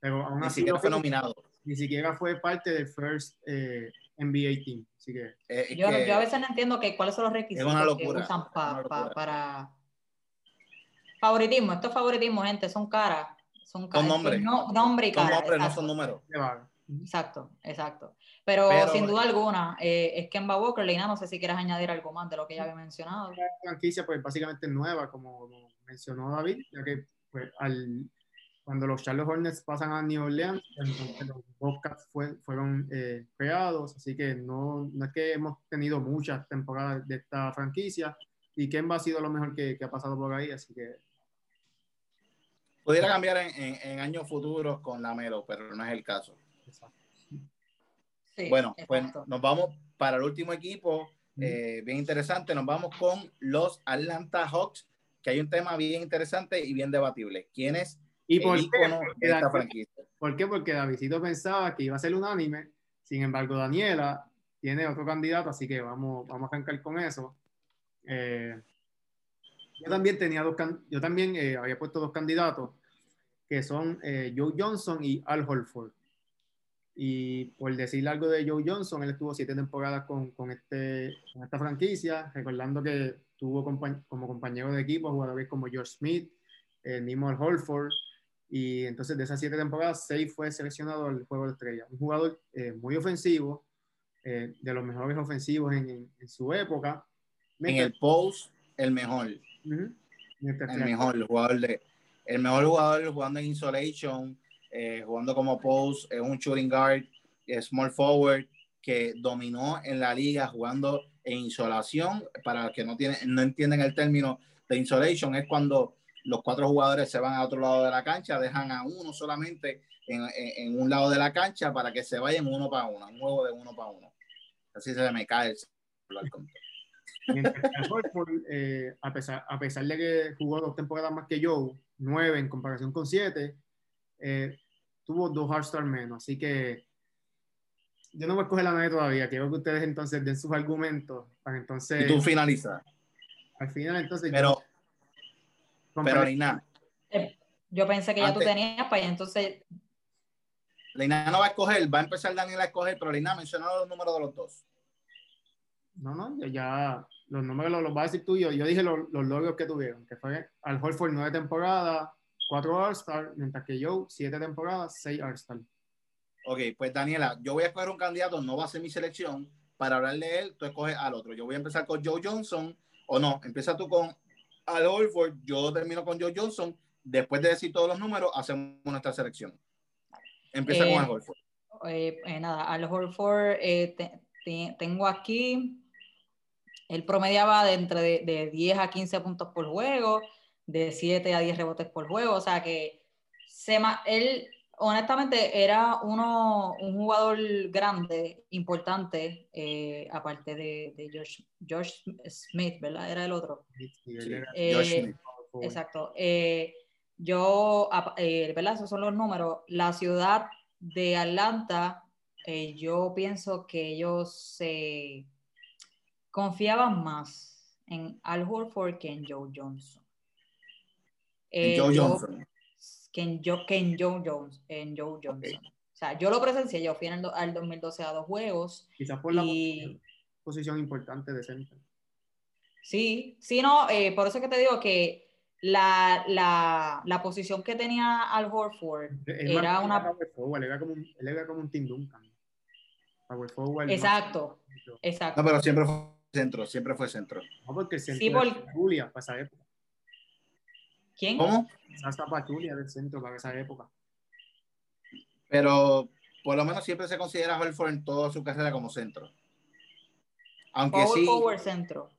pero aún Ni así siquiera fue nominado. ni siquiera fue parte del first eh, NBA team. Así que Eh, Yo, que- yo a veces no entiendo que, cuáles son los requisitos una que usan pa- es una pa- locura. para. Favoritismo, esto es favoritismo, gente, son caras. Son, caras. nombres. No, nombre y son cara. nombres, no exacto. son números. Exacto, exacto. Pero, Pero- sin duda alguna, eh, es Kemba Walker, Leina, no sé si quieres añadir algo más de lo que ya había mencionado. La franquicia, pues básicamente nueva, como mencionó David, ya que pues, al, cuando los Charlotte Hornets pasan a New Orleans, entonces los Bobcats fue- fueron eh, creados, así que no, no es que hemos tenido muchas temporadas de esta franquicia, y Kemba ha sido lo mejor que, que ha pasado por ahí, así que Pudiera cambiar en, en- en años futuros con la Melo, pero no es el caso. exacto. Sí, bueno, pues exacto. nos vamos para el último equipo, Mm. eh, bien interesante, nos vamos con los Atlanta Hawks, que hay un tema bien interesante y bien debatible. ¿Quién es ¿Y el por qué? ícono de esta David- franquicia? ¿Por qué? Porque Davidito pensaba que iba a ser unánime, sin embargo Daniela tiene otro candidato, así que vamos, vamos a arrancar con eso. Eh, yo también tenía dos, yo también eh, había puesto dos candidatos, que son eh, Joe Johnson y Al Holford. Y por decir algo de Joe Johnson, él estuvo siete temporadas con, con este, con esta franquicia, recordando que tuvo compa- como compañero de equipo jugadores como George Smith, el mismo Al Holford, y entonces de esas siete temporadas, seis fue seleccionado al juego de estrella. Un jugador eh, muy ofensivo, eh, de los mejores ofensivos en, en- en su época. En el post, el mejor, Ujú. Mientras el mejor jugador de, el mejor jugador jugando en isolation, eh, jugando como post, es un shooting guard, small forward, que dominó en la liga jugando en insolación. Para los que no, tienen, no entienden el término de insolation, es cuando los cuatro jugadores se van a otro lado de la cancha, dejan a uno solamente en, en- en un lado de la cancha para que se vayan uno para uno, un juego de uno para uno. Así se me cae el celular con Horford, eh, a, pesar, a pesar de que jugó dos temporadas más que Joe, nueve en comparación con siete, eh, tuvo dos All-Star menos. Así que yo no voy a escoger la nadie todavía. Quiero que ustedes entonces den sus argumentos para entonces, Y tú finalizas. al final, entonces, Pero, yo- pero Leina, Eh, Yo pensé que ya tú Antes- tenías, pues y entonces Leina no va a escoger, va a empezar Daniel a escoger, pero Leina mencionó los números de los dos. No, no, ya, ya los números los, los vas a decir tú. Yo, yo dije los, los logros que tuvieron, que fue Al Horford nueve temporadas, cuatro All-Star, mientras que Joe siete temporadas, seis All-Star. Ok, pues Daniela, yo voy a escoger un candidato, no va a ser mi selección. Para hablar de él, tú escoges al otro. Yo voy a empezar con Joe Johnson, o no, empieza tú con Al Horford, yo termino con Joe Johnson. Después de decir todos los números, hacemos nuestra selección. Empieza Eh, con Al Horford. eh, eh, nada, Al Horford eh, te- te- tengo aquí, él promediaba de entre de, de 10 a 15 puntos por juego, de 7 a 10 rebotes por juego, o sea que se ma- él honestamente era uno, un jugador grande, importante, eh, aparte de, de George, George Smith, ¿verdad? Era el otro. Sí, era Eh, Josh Smith. Exacto. Eh, yo, eh, ¿verdad? Esos son los números. La ciudad de Atlanta, eh, yo pienso que ellos se confiaban más en Al Horford que en Joe Johnson. En Eh, Joe yo- Johnson. Que en, Joe, que en Joe Jones, en Joe Johnson. O sea, yo lo presencié, yo fui en el al 2012 a dos juegos Quizás por la y posición importante de centro. Sí, sí, no, eh, por eso es que te digo que la, la, la posición que tenía Al Horford Es más, era una... power forward, era como un, él era como un Tim Duncan. Power forward. Exacto, más- exacto. No, pero siempre fue centro, siempre fue centro. No, porque el centro Sí, era por- Julia para época. ¿Quién? ¿Cómo? Hasta Pachulia del centro para esa época. Pero por lo menos siempre se considera a Horford en toda su carrera como centro. Aunque Power sí, forward centro.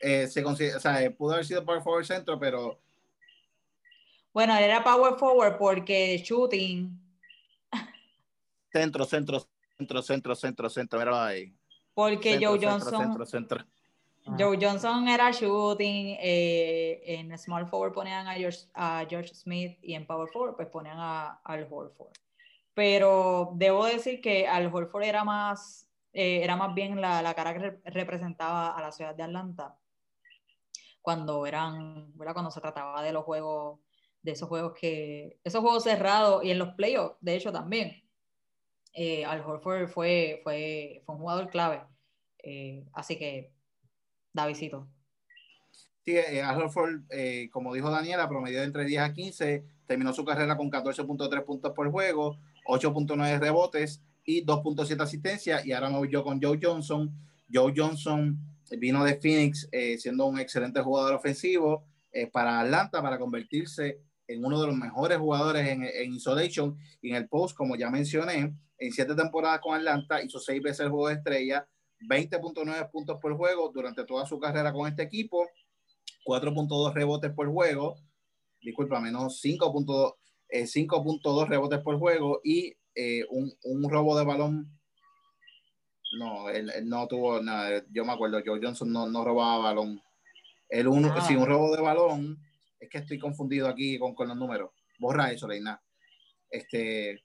eh, se considera, o sea, eh, pudo haber sido power forward centro, pero Bueno, era power forward porque shooting, centro, centro, centro, centro, centro, centro, míralo ahí. porque Centro, Joe centro, Johnson, Centro, centro. Joe Johnson era shooting, eh, en small forward ponían a George, a George Smith y en power forward pues ponían a Al Horford. Pero debo decir que Al Horford era más, eh, era más bien la, la cara que re- representaba a la ciudad de Atlanta cuando eran, ¿verdad? cuando se trataba de los juegos, de esos juegos que, esos juegos cerrados y en los playoffs, de hecho también. Eh, Al Horford fue, fue, fue un jugador clave. Eh, así que, Davidito. Sí, eh, eh, como dijo Daniela, promedió entre 10 a 15, terminó su carrera con 14.3 puntos por juego, 8.9 rebotes y 2.7 asistencias. Y ahora me voy yo con Joe Johnson. Joe Johnson vino de Phoenix eh, siendo un excelente jugador ofensivo eh, para Atlanta para convertirse en uno de los mejores jugadores en, en isolation y en el post, como ya mencioné, en siete temporadas con Atlanta, hizo seis veces el juego de estrella, 20.9 puntos por juego durante toda su carrera con este equipo, 4.2 rebotes por juego, disculpa, menos 5.2 eh, 5.2 rebotes por juego y eh, un, un robo de balón No, él, él no tuvo nada. Yo me acuerdo, Joe Johnson no, no robaba balón. El uno, Ah. si un robo de balón, es que estoy confundido aquí con, con los números. Borra eso, Reina. Este,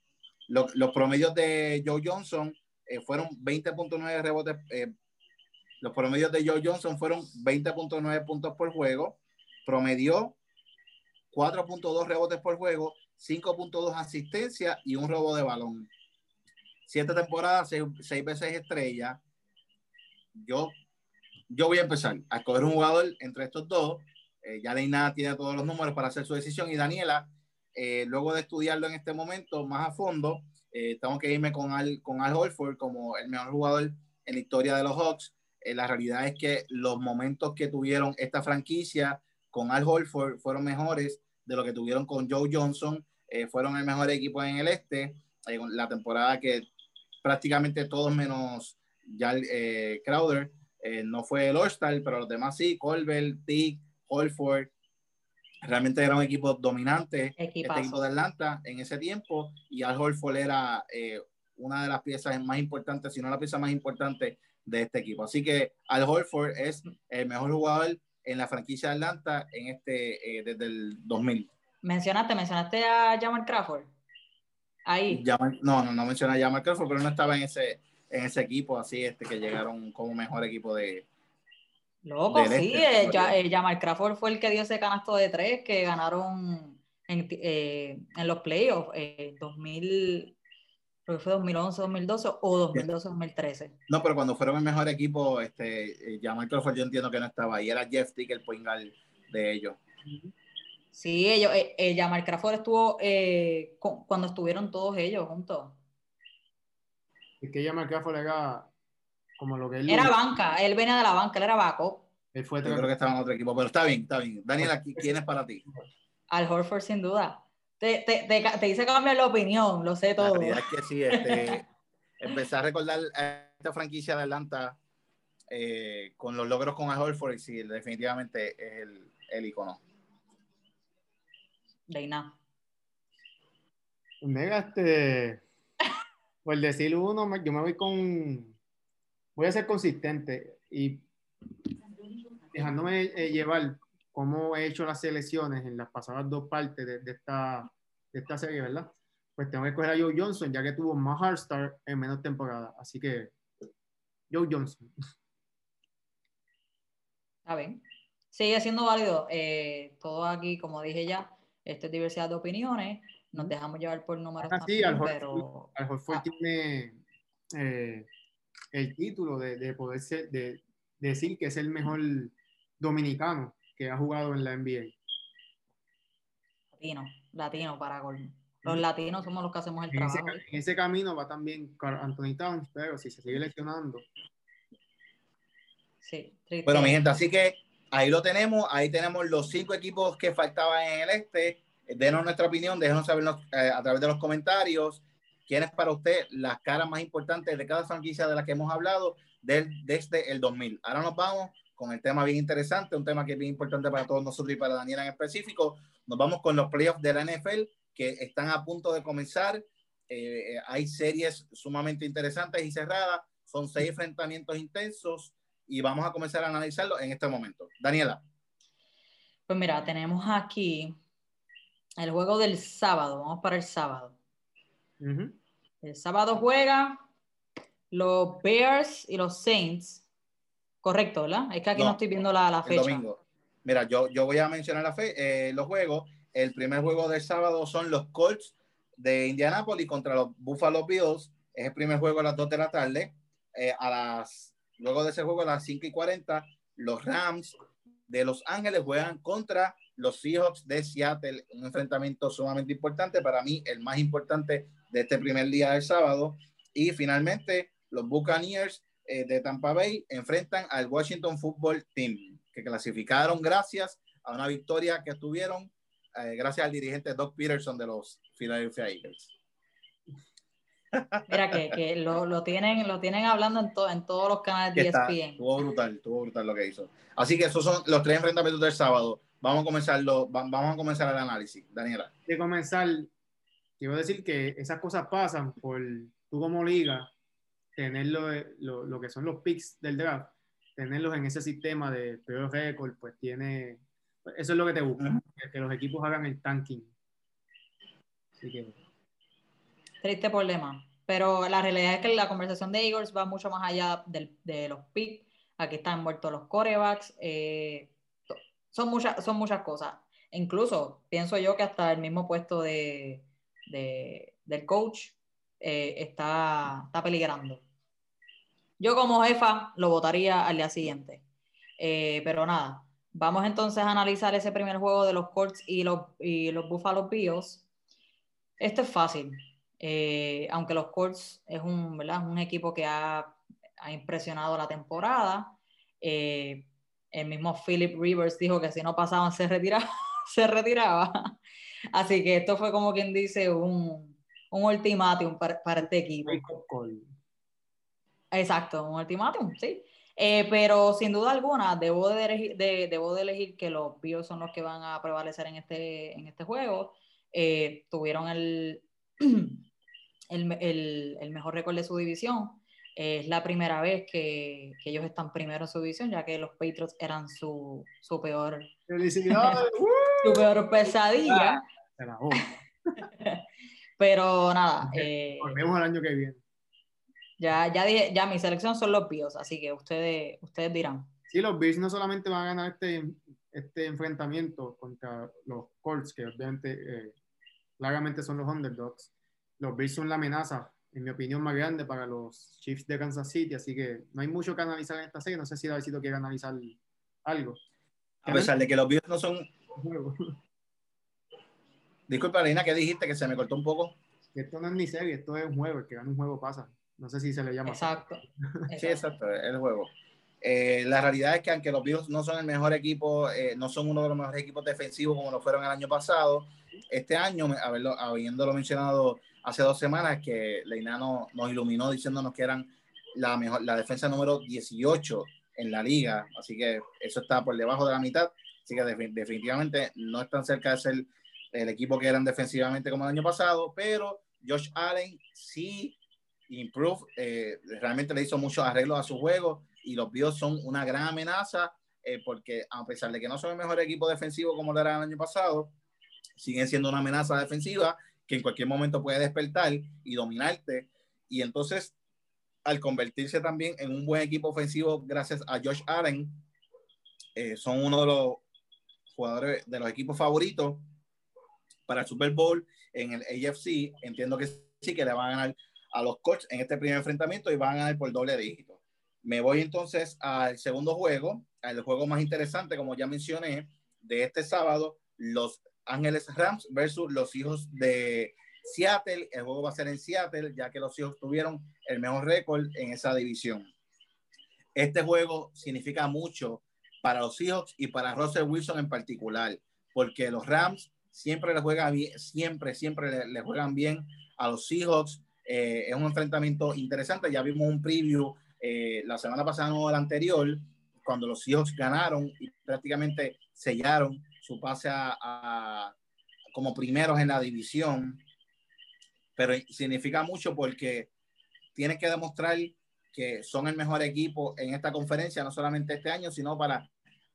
lo- los promedios de Joe Johnson eh, fueron 20.9 rebotes. eh, los promedios de Joe Johnson fueron 20.9 puntos por juego. Promedió 4.2 rebotes por juego, 5.2 asistencias y un robo de balón. Siete temporadas, seis, seis veces estrella. Yo, yo voy a empezar a escoger un jugador entre estos dos. Eh, ya Leina tiene todos los números para hacer su decisión y Daniela, eh, luego de estudiarlo en este momento más a fondo, eh, tengo que irme con Al, con Al Horford como el mejor jugador en la historia de los Hawks. Eh, la realidad es que los momentos que tuvieron esta franquicia con Al Horford fueron mejores de lo que tuvieron con Joe Johnson. Eh, fueron el mejor equipo en el este. Eh, la temporada que prácticamente todos menos ya Crowder no fue el All-Star, pero los demás sí, Colbert, Tick, Holford. Realmente era un equipo dominante este Equipazo. equipo de Atlanta en ese tiempo y Al Horford era eh, una de las piezas más importantes, si no la pieza más importante de este equipo. Así que Al Horford es el mejor jugador en la franquicia de Atlanta en este eh, desde el 2000. Mencionaste, mencionaste a Jamal Crawford. Ahí. Jamal- no, no, no menciona a Jamal Crawford, pero no estaba en ese en ese equipo así este que llegaron como mejor equipo de Loco, del sí, este, eh, ya, eh, Jamal Crawford fue el que dio ese canasto de tres que ganaron en, eh, en los playoffs, eh, 2000, creo que fue 2011, 2012 o 2012, 2013. No, pero cuando fueron el mejor equipo, este, eh, Jamal Crawford yo entiendo que no estaba ahí. Era Jeff Tick el point guard de ellos. Sí, ellos, eh, eh, Jamal Crawford estuvo eh, cu- cuando estuvieron todos ellos juntos. Es que ella Crawford era como lo que él Era banca, él venía de la banca, él era backup. Él fue Yo creo que estaba en otro equipo, pero está bien, está bien. Daniela, ¿qui- ¿quién es para ti? Al Horford sin duda. Te, te, te, te hice cambiar la opinión, lo sé La todo. realidad es que sí, este, empecé a recordar a esta franquicia de Atlanta eh, con los logros con Al Horford y sí, definitivamente es el, el icono. Reina. Mira, este, por decir uno, yo me voy con, voy a ser consistente y dejándome eh, llevar cómo he hecho las selecciones en las pasadas dos partes de, de esta, de esta serie, ¿verdad? Pues tengo que coger a Joe Johnson, ya que tuvo más All-Star en menos temporada. Así que, Joe Johnson. Está bien. Sigue siendo válido. Eh, todo aquí, como dije ya, esto es diversidad de opiniones. Nos dejamos llevar por números Ah, sí, al Horford. pero Al Horford Ah. tiene eh, el título de, de poder ser, de, de decir que es el mejor dominicano que ha jugado en la NBA. latino, latino para gol. Los latinos somos los que hacemos el En ese, trabajo. en ese camino va también Carl Anthony Towns, pero si se sigue lesionando, Sí, triste. Bueno, mi gente, así que ahí lo tenemos. Ahí tenemos los cinco equipos que faltaban en el este. Denos nuestra opinión, déjenos saber eh, a través de los comentarios quién es para usted las caras más importantes de cada franquicia de la que hemos hablado del- desde el 2000. Ahora nos vamos con el tema bien interesante, un tema que es bien importante para todos nosotros y para Daniela en específico. Nos vamos con los playoffs de la NFL que están a punto de comenzar. Eh, hay series sumamente interesantes y cerradas. Son seis enfrentamientos intensos y vamos a comenzar a analizarlo en este momento. Daniela. Pues mira, tenemos aquí el juego del sábado. Vamos para el sábado. El sábado juega los Bears y los Saints. Correcto, ¿verdad? Es que aquí no, No, estoy viendo la, la el fecha. domingo. Mira, yo, yo voy a mencionar la fe, eh, los juegos. El primer juego del sábado son los Colts de Indianapolis contra los Buffalo Bills. Es el primer juego a las 2 de la tarde. Eh, a las, luego de ese juego, a las 5 y 40, los Rams de Los Ángeles juegan contra los Seahawks de Seattle. Un enfrentamiento sumamente importante. Para mí, el más importante de este primer día del sábado. Y finalmente, los Buccaneers eh, de Tampa Bay enfrentan al Washington Football Team, que clasificaron gracias a una victoria que tuvieron eh, gracias al dirigente Doug Peterson de los Philadelphia Eagles. Mira que, que lo, lo tienen, lo tienen hablando en, to- en todos los canales de E ESPN. estuvo brutal, estuvo brutal lo que hizo. Así que esos son los tres enfrentamientos del sábado. Vamos a comenzarlo, va- vamos a comenzar el análisis. Daniela. de comenzar, quiero decir que esas cosas pasan por tú como liga tenerlo, lo, lo que son los picks del draft, tenerlos en ese sistema de peor récord, pues tiene, eso es lo que te busca, que, que los equipos hagan el tanking. Así que, Triste problema. Pero la realidad es que la conversación de Eagles va mucho más allá del- de los picks. Aquí están envueltos los corebacks. eh, son, muchas, son muchas cosas. Incluso pienso yo que hasta el mismo puesto de, de- del coach eh, está, está peligrando. Yo como jefa lo votaría al día siguiente. Eh, pero nada, vamos entonces a analizar ese primer juego de los Colts y los, y los Buffalo Bills. Esto es fácil. Eh, aunque los Colts es un, ¿verdad? un equipo que ha, ha impresionado la temporada. eh, el mismo Philip Rivers dijo que si no pasaban se retiraba. se retiraba. Así que esto fue como quien dice un, un ultimátum para, para este equipo. Exacto, un ultimátum, sí. Eh, pero sin duda alguna, debo de, elegir, de- debo de elegir que los Bills son los que van a prevalecer en este, en este juego. Eh, tuvieron el, el, el- el mejor récord de su división. Eh, es la primera vez que, que ellos están primero en su división, ya que los Patriots eran su, su, peor, ¡Felicidades! ¡Uh! su peor pesadilla. Se la joda. Pero nada, eh, Volvemos el año que viene. ya, ya, dije, ya mi selección son los Bills, así que ustedes, ustedes dirán. Sí, los Bills no solamente van a ganar este, este enfrentamiento contra los Colts, que obviamente eh, claramente son los underdogs. Los Bills son la amenaza, en mi opinión, más grande para los Chiefs de Kansas City, así que no hay mucho que analizar en esta serie. No sé si Davidito quiere analizar algo. A pesar de que los Bills no son. Disculpa, Reina, ¿qué dijiste? Que se me cortó un poco. Esto no es ni serie, esto es un juego, el que gana un juego pasa. No sé si se le llama. Exacto. Sí, exacto, es el juego. Eh, la realidad es que aunque los Bills no son el mejor equipo, eh, no son uno de los mejores equipos defensivos como lo fueron el año pasado, este año, haberlo, habiéndolo mencionado hace dos semanas, que Leinano nos iluminó diciéndonos que eran la, mejor, la defensa número 18 en la liga, así que eso está por debajo de la mitad, así que defin- definitivamente no están cerca de ser el equipo que eran defensivamente como el año pasado, pero Josh Allen sí improve, eh, realmente le hizo muchos arreglos a su juego y los Bills son una gran amenaza eh, porque a pesar de que no son el mejor equipo defensivo como lo era el año pasado, siguen siendo una amenaza defensiva que en cualquier momento puede despertar y dominarte. Y entonces al convertirse también en un buen equipo ofensivo gracias a Josh Allen, eh, son uno de los jugadores de los equipos favoritos para el Super Bowl en el AFC. Entiendo que sí que le van a ganar a los Colts en este primer enfrentamiento y van a ganar por doble dígito. Me voy entonces al segundo juego, al juego más interesante, como ya mencioné, de este sábado, los Ángeles Rams versus los hijos de Seattle. El juego va a ser en Seattle, ya que los hijos tuvieron el mejor récord en esa división. Este juego significa mucho para los Seahawks y para Russell Wilson en particular, porque los Rams siempre le juegan bien, siempre, siempre le, juegan bien a los Seahawks. Eh, es un enfrentamiento interesante. Ya vimos un preview eh, la semana pasada o la anterior, cuando los Seahawks ganaron y prácticamente sellaron su pase a como primeros en la división. Pero significa mucho porque tienen que demostrar que son el mejor equipo en esta conferencia, no solamente este año, sino para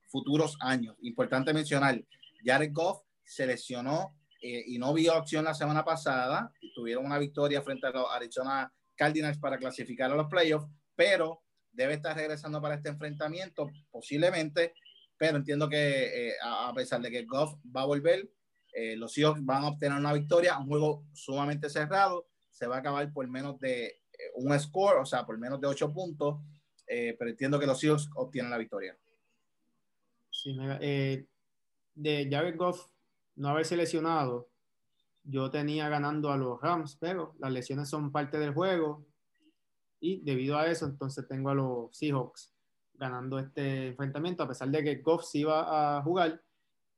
futuros años. Importante mencionar, Jared Goff se lesionó eh, y no vio acción la semana pasada y tuvieron una victoria frente a los Arizona Cardinals para clasificar a los playoffs, pero debe estar regresando para este enfrentamiento posiblemente, pero entiendo que eh, a, pesar de que Goff va a volver, eh, los Seahawks van a obtener una victoria, un juego sumamente cerrado, se va a acabar por menos de eh, un score, o sea, por menos de ocho puntos, eh, pero entiendo que los Seahawks obtienen la victoria. Sí, eh, de Jared Goff no haberse lesionado, yo tenía ganando a los Rams, pero las lesiones son parte del juego y debido a eso entonces tengo a los Seahawks ganando este enfrentamiento, a pesar de que Goff sí iba a jugar,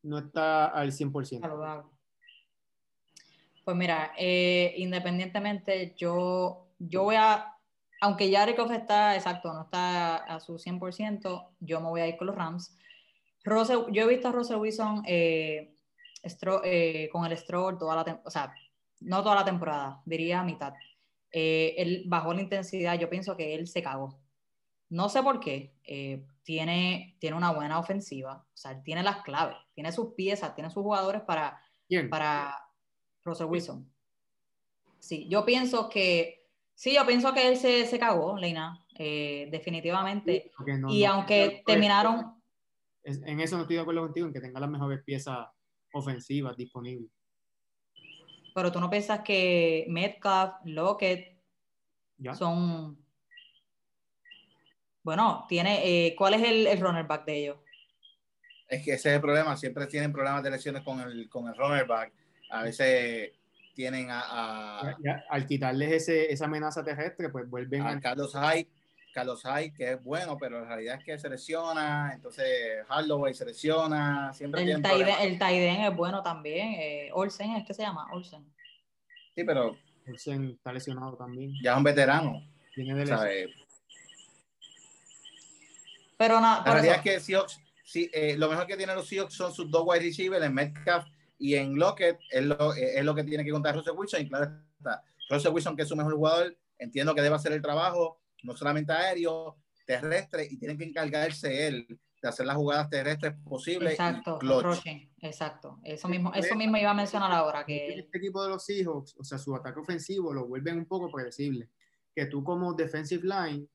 no está al 100%. Saludable. Pues mira, eh, independientemente, yo, yo voy a, aunque Goff está, exacto, no está a su 100%, yo me voy a ir con los Rams. Russell, yo he visto a Russell Wilson eh, eh, con el stroll toda la o sea, no toda la temporada, diría mitad. él bajó la intensidad, yo pienso que él se cagó. No sé por qué. eh, tiene, tiene una buena ofensiva, o sea, tiene las claves, tiene sus piezas, tiene sus jugadores para, para Russell Wilson. Sí, yo pienso que, sí, yo pienso que él se, se cagó, Leina, eh, definitivamente. No- y no- aunque terminaron, es- en eso no estoy de acuerdo contigo, en que tenga las mejores piezas ofensivas disponibles. pero tú no piensas que Metcalf, Lockett ¿Ya? son... Bueno, tiene, eh, ¿cuál es el, el runner back de ellos? Es que ese es el problema. Siempre tienen problemas de lesiones con el, con el runner back. A veces tienen a, a, Ya- ya, al quitarles ese, esa amenaza terrestre, pues vuelven a a... Carlos Hyde. Carlos Hyde, que es bueno, pero en realidad es que se lesiona. Entonces, Holloway se lesiona. Siempre El tienen el end es bueno también. eh, Olsen, ¿es que se llama? Olsen. Sí, pero Olsen está lesionado también. ya es un veterano. Viene de. Pero nada, La realidad eso- es que Seahawks, sí, eh, lo mejor que tienen los Seahawks son sus dos wide receivers, en Metcalf y en Lockett, es lo, eh, es lo que tiene que contar Russell Wilson. Y claro está, Russell Wilson, que es su mejor jugador, entiendo que debe hacer el trabajo, no solamente aéreo, terrestre, y tiene que encargarse él de hacer las jugadas terrestres posibles. Exacto, exacto. Eso mismo, eso mismo iba a mencionar ahora, que Este equipo de los Seahawks, o sea, su ataque ofensivo lo vuelven un poco predecible. Que tú como defensive line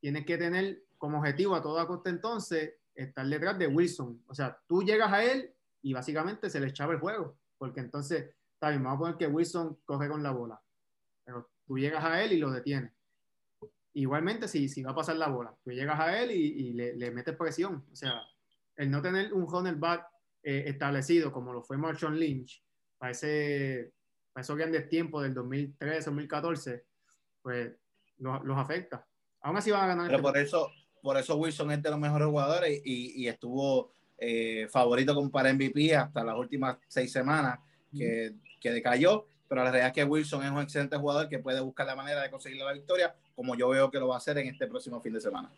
tienes que tener como objetivo a toda costa entonces estar detrás de Wilson. O sea, tú llegas a él y básicamente se le echaba el juego. Porque entonces, está bien, vamos a poner que Wilson coge con la bola. Pero tú llegas a él y lo detienes. Igualmente, si, si va a pasar la bola, tú llegas a él y, y le, le metes presión. O sea, el no tener un runner back eh, establecido como lo fue Marshawn Lynch para, ese, para esos grandes tiempos del 2013, 2014, pues los, los afecta. Aún así van a ganar. Pero este por eso, por eso Wilson es de los mejores jugadores y, y estuvo eh, favorito como para MVP hasta las últimas seis semanas que, que decayó. Pero la realidad es que Wilson es un excelente jugador que puede buscar la manera de conseguir la victoria, como yo veo que lo va a hacer en este próximo fin de semana.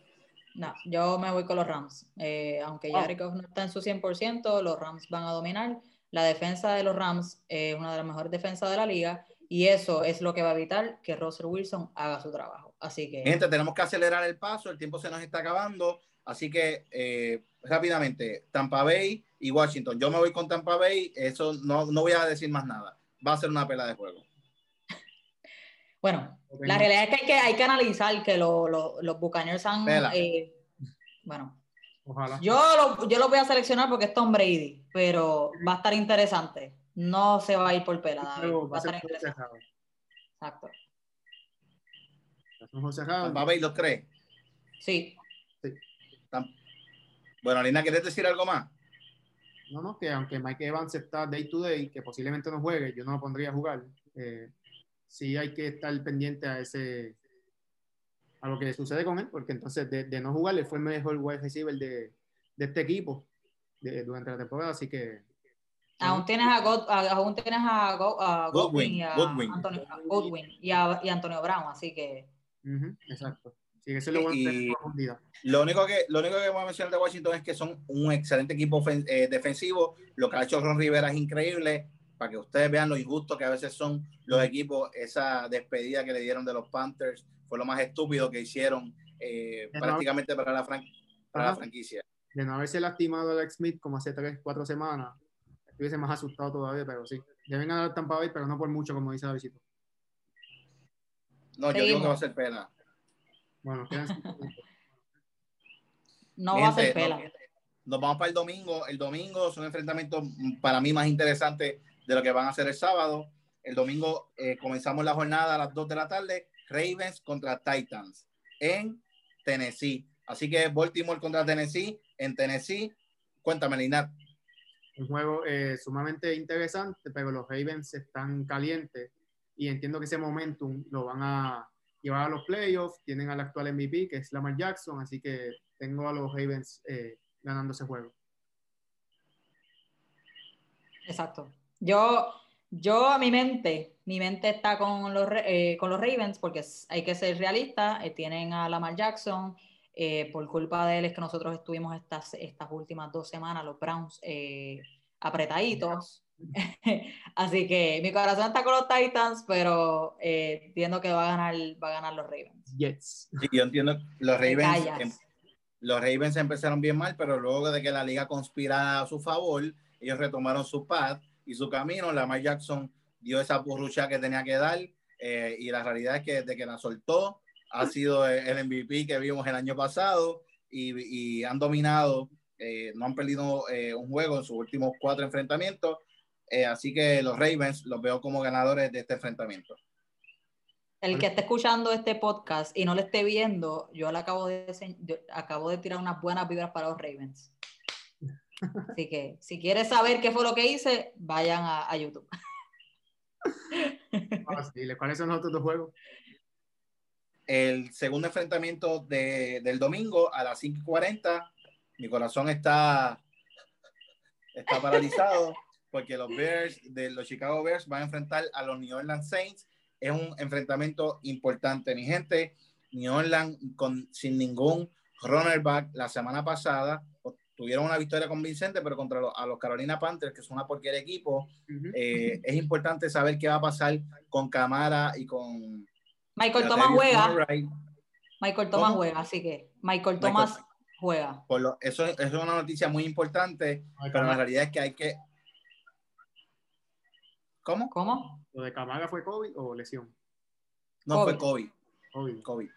no, yo me voy con los Rams. Eh, aunque Ah. Jared Goff no está en su 100%, los Rams van a dominar. La defensa de los Rams es una de las mejores defensas de la liga y eso es lo que va a evitar que Russell Wilson haga su trabajo. Así que Gente, tenemos que acelerar el paso, el tiempo se nos está acabando, así que eh, rápidamente, Tampa Bay y Washington. Yo me voy con Tampa Bay, eso no, no voy a decir más nada. Va a ser una pela de juego. Bueno, la realidad es que hay que, hay que analizar que lo- lo- los Buccaneers han... Eh, bueno, Ojalá. yo lo, yo lo voy a seleccionar porque es Tom Brady, pero va a estar interesante. No se va a ir por pela, David. Va a ser estar interesante. Exacto. Juego cerrado. Tampa Bay los tres. Sí. Tam- Bueno, Lina, ¿quieres decir algo más? No, no, que aunque Mike Evans está day to day, que posiblemente no juegue, yo no lo pondría a jugar. Eh, sí hay que estar pendiente a ese a lo que sucede con él, porque entonces de, de no jugar, él fue el mejor wide receiver de, de este equipo de- durante la temporada, así que Aún tienes a, God- a- aún tienes a, Go- a Godwin, Godwin, y a Godwin. Antonio, Godwin y a, y a Antonio Brown, así que exacto. Sí, eso es lo Y- único que lo único que voy a mencionar de Washington es que son un excelente equipo eh, defensivo. Lo que ha hecho Ron Rivera es increíble para que ustedes vean lo injusto que a veces son los equipos. Esa despedida que le dieron de los Panthers fue lo más estúpido que hicieron eh, no- prácticamente para la, fran- para la franquicia. De no haberse lastimado a Alex Smith como hace 3, 4 semanas, estuviese más asustado todavía, pero sí. Deben ganar Tampa Bay, pero no por mucho, como dice la visita. No, yo digo que va a ser pena. Bueno, no va a ser pela. no- Nos vamos para el domingo. El domingo son enfrentamientos mm, para mí más interesantes de lo que van a ser el sábado. El domingo eh, comenzamos la jornada a las 2 de la tarde. Ravens contra Titans en Tennessee. Así que Baltimore contra Tennessee en Tennessee. Cuéntame, Linat. un juego eh, sumamente interesante, pero los Ravens están calientes y entiendo que ese momentum lo van a llevar a los playoffs. Tienen al actual MVP, que es Lamar Jackson, así que tengo a los Ravens eh, ganando ese juego. Exacto. Yo, yo a mi mente, mi mente está con los, eh, con los Ravens porque hay que ser realista. eh, tienen a Lamar Jackson. eh, por culpa de él es que nosotros estuvimos estas, estas últimas dos semanas, los Browns, apretaditos. Así que mi corazón está con los Titans, pero eh, entiendo que va a ganar, va a ganar los Ravens. Jets. Sí, yo entiendo los Ravens. em- los Ravens empezaron bien mal, pero luego de que la liga conspirara a su favor, ellos retomaron su path y su camino. Lamar Jackson dio esa burrucha que tenía que dar eh, y la realidad es que desde que la soltó ha sido el MVP que vimos el año pasado y, y han dominado, eh, no han perdido eh, un juego en sus últimos cuatro enfrentamientos. Eh, así que los Ravens los veo como ganadores de este enfrentamiento. El que esté escuchando este podcast y no lo esté viendo, yo le acabo de, yo acabo de tirar unas buenas vibras para los Ravens. Así que si quieres saber qué fue lo que hice, vayan a, a YouTube. Ah, sí, ¿Cuáles son los otros dos juegos? el segundo enfrentamiento de- del domingo a las 5:40. Mi corazón está, está paralizado porque los Bears de los Chicago Bears van a enfrentar a los New Orleans Saints. Es un enfrentamiento importante, mi gente. New Orleans con, sin ningún runner back la semana pasada tuvieron una victoria convincente, pero contra los, a los Carolina Panthers, que son una porquería de equipo, Ujú. eh, es importante saber qué va a pasar con Camara y con Michael Thomas juega. Murray. Michael Thomas ¿Cómo? juega, así que Michael Thomas juega. Por lo- eso, eso es una noticia muy importante, pero la realidad es que hay que. ¿Cómo? ¿Cómo? ¿Lo de Camaga fue COVID o lesión? No fue COVID. COVID, COVID. COVID.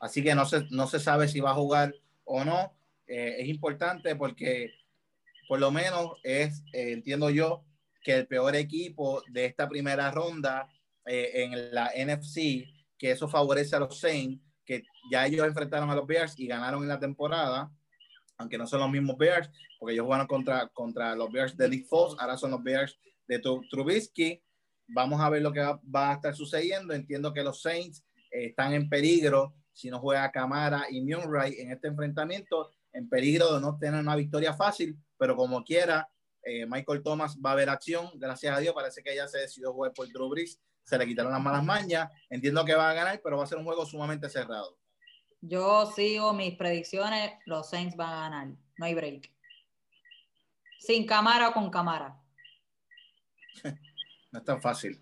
Así que no se, no se sabe si va a jugar o no. Eh, es importante porque, por lo menos, es, eh, entiendo yo, que el peor equipo de esta primera ronda eh, en la NFC, que eso favorece a los Saints, que ya ellos enfrentaron a los Bears y ganaron en la temporada, aunque no son los mismos Bears, porque ellos jugaron contra, contra los Bears de Nick Foles, ahora son los Bears de Tru- Trubisky. Vamos a ver lo que va, a estar sucediendo. Entiendo que los Saints eh, están en peligro si no juega Camara y Murray en este enfrentamiento, en peligro de no tener una victoria fácil, pero como quiera, eh, Michael Thomas va a ver acción, gracias a Dios, parece que ya se decidió jugar por Drew Brees, se le quitaron las malas mañas, entiendo que va a ganar, pero va a ser un juego sumamente cerrado. Yo sigo mis predicciones, los Saints van a ganar, no hay break. Sin cámara o con cámara. No es tan fácil.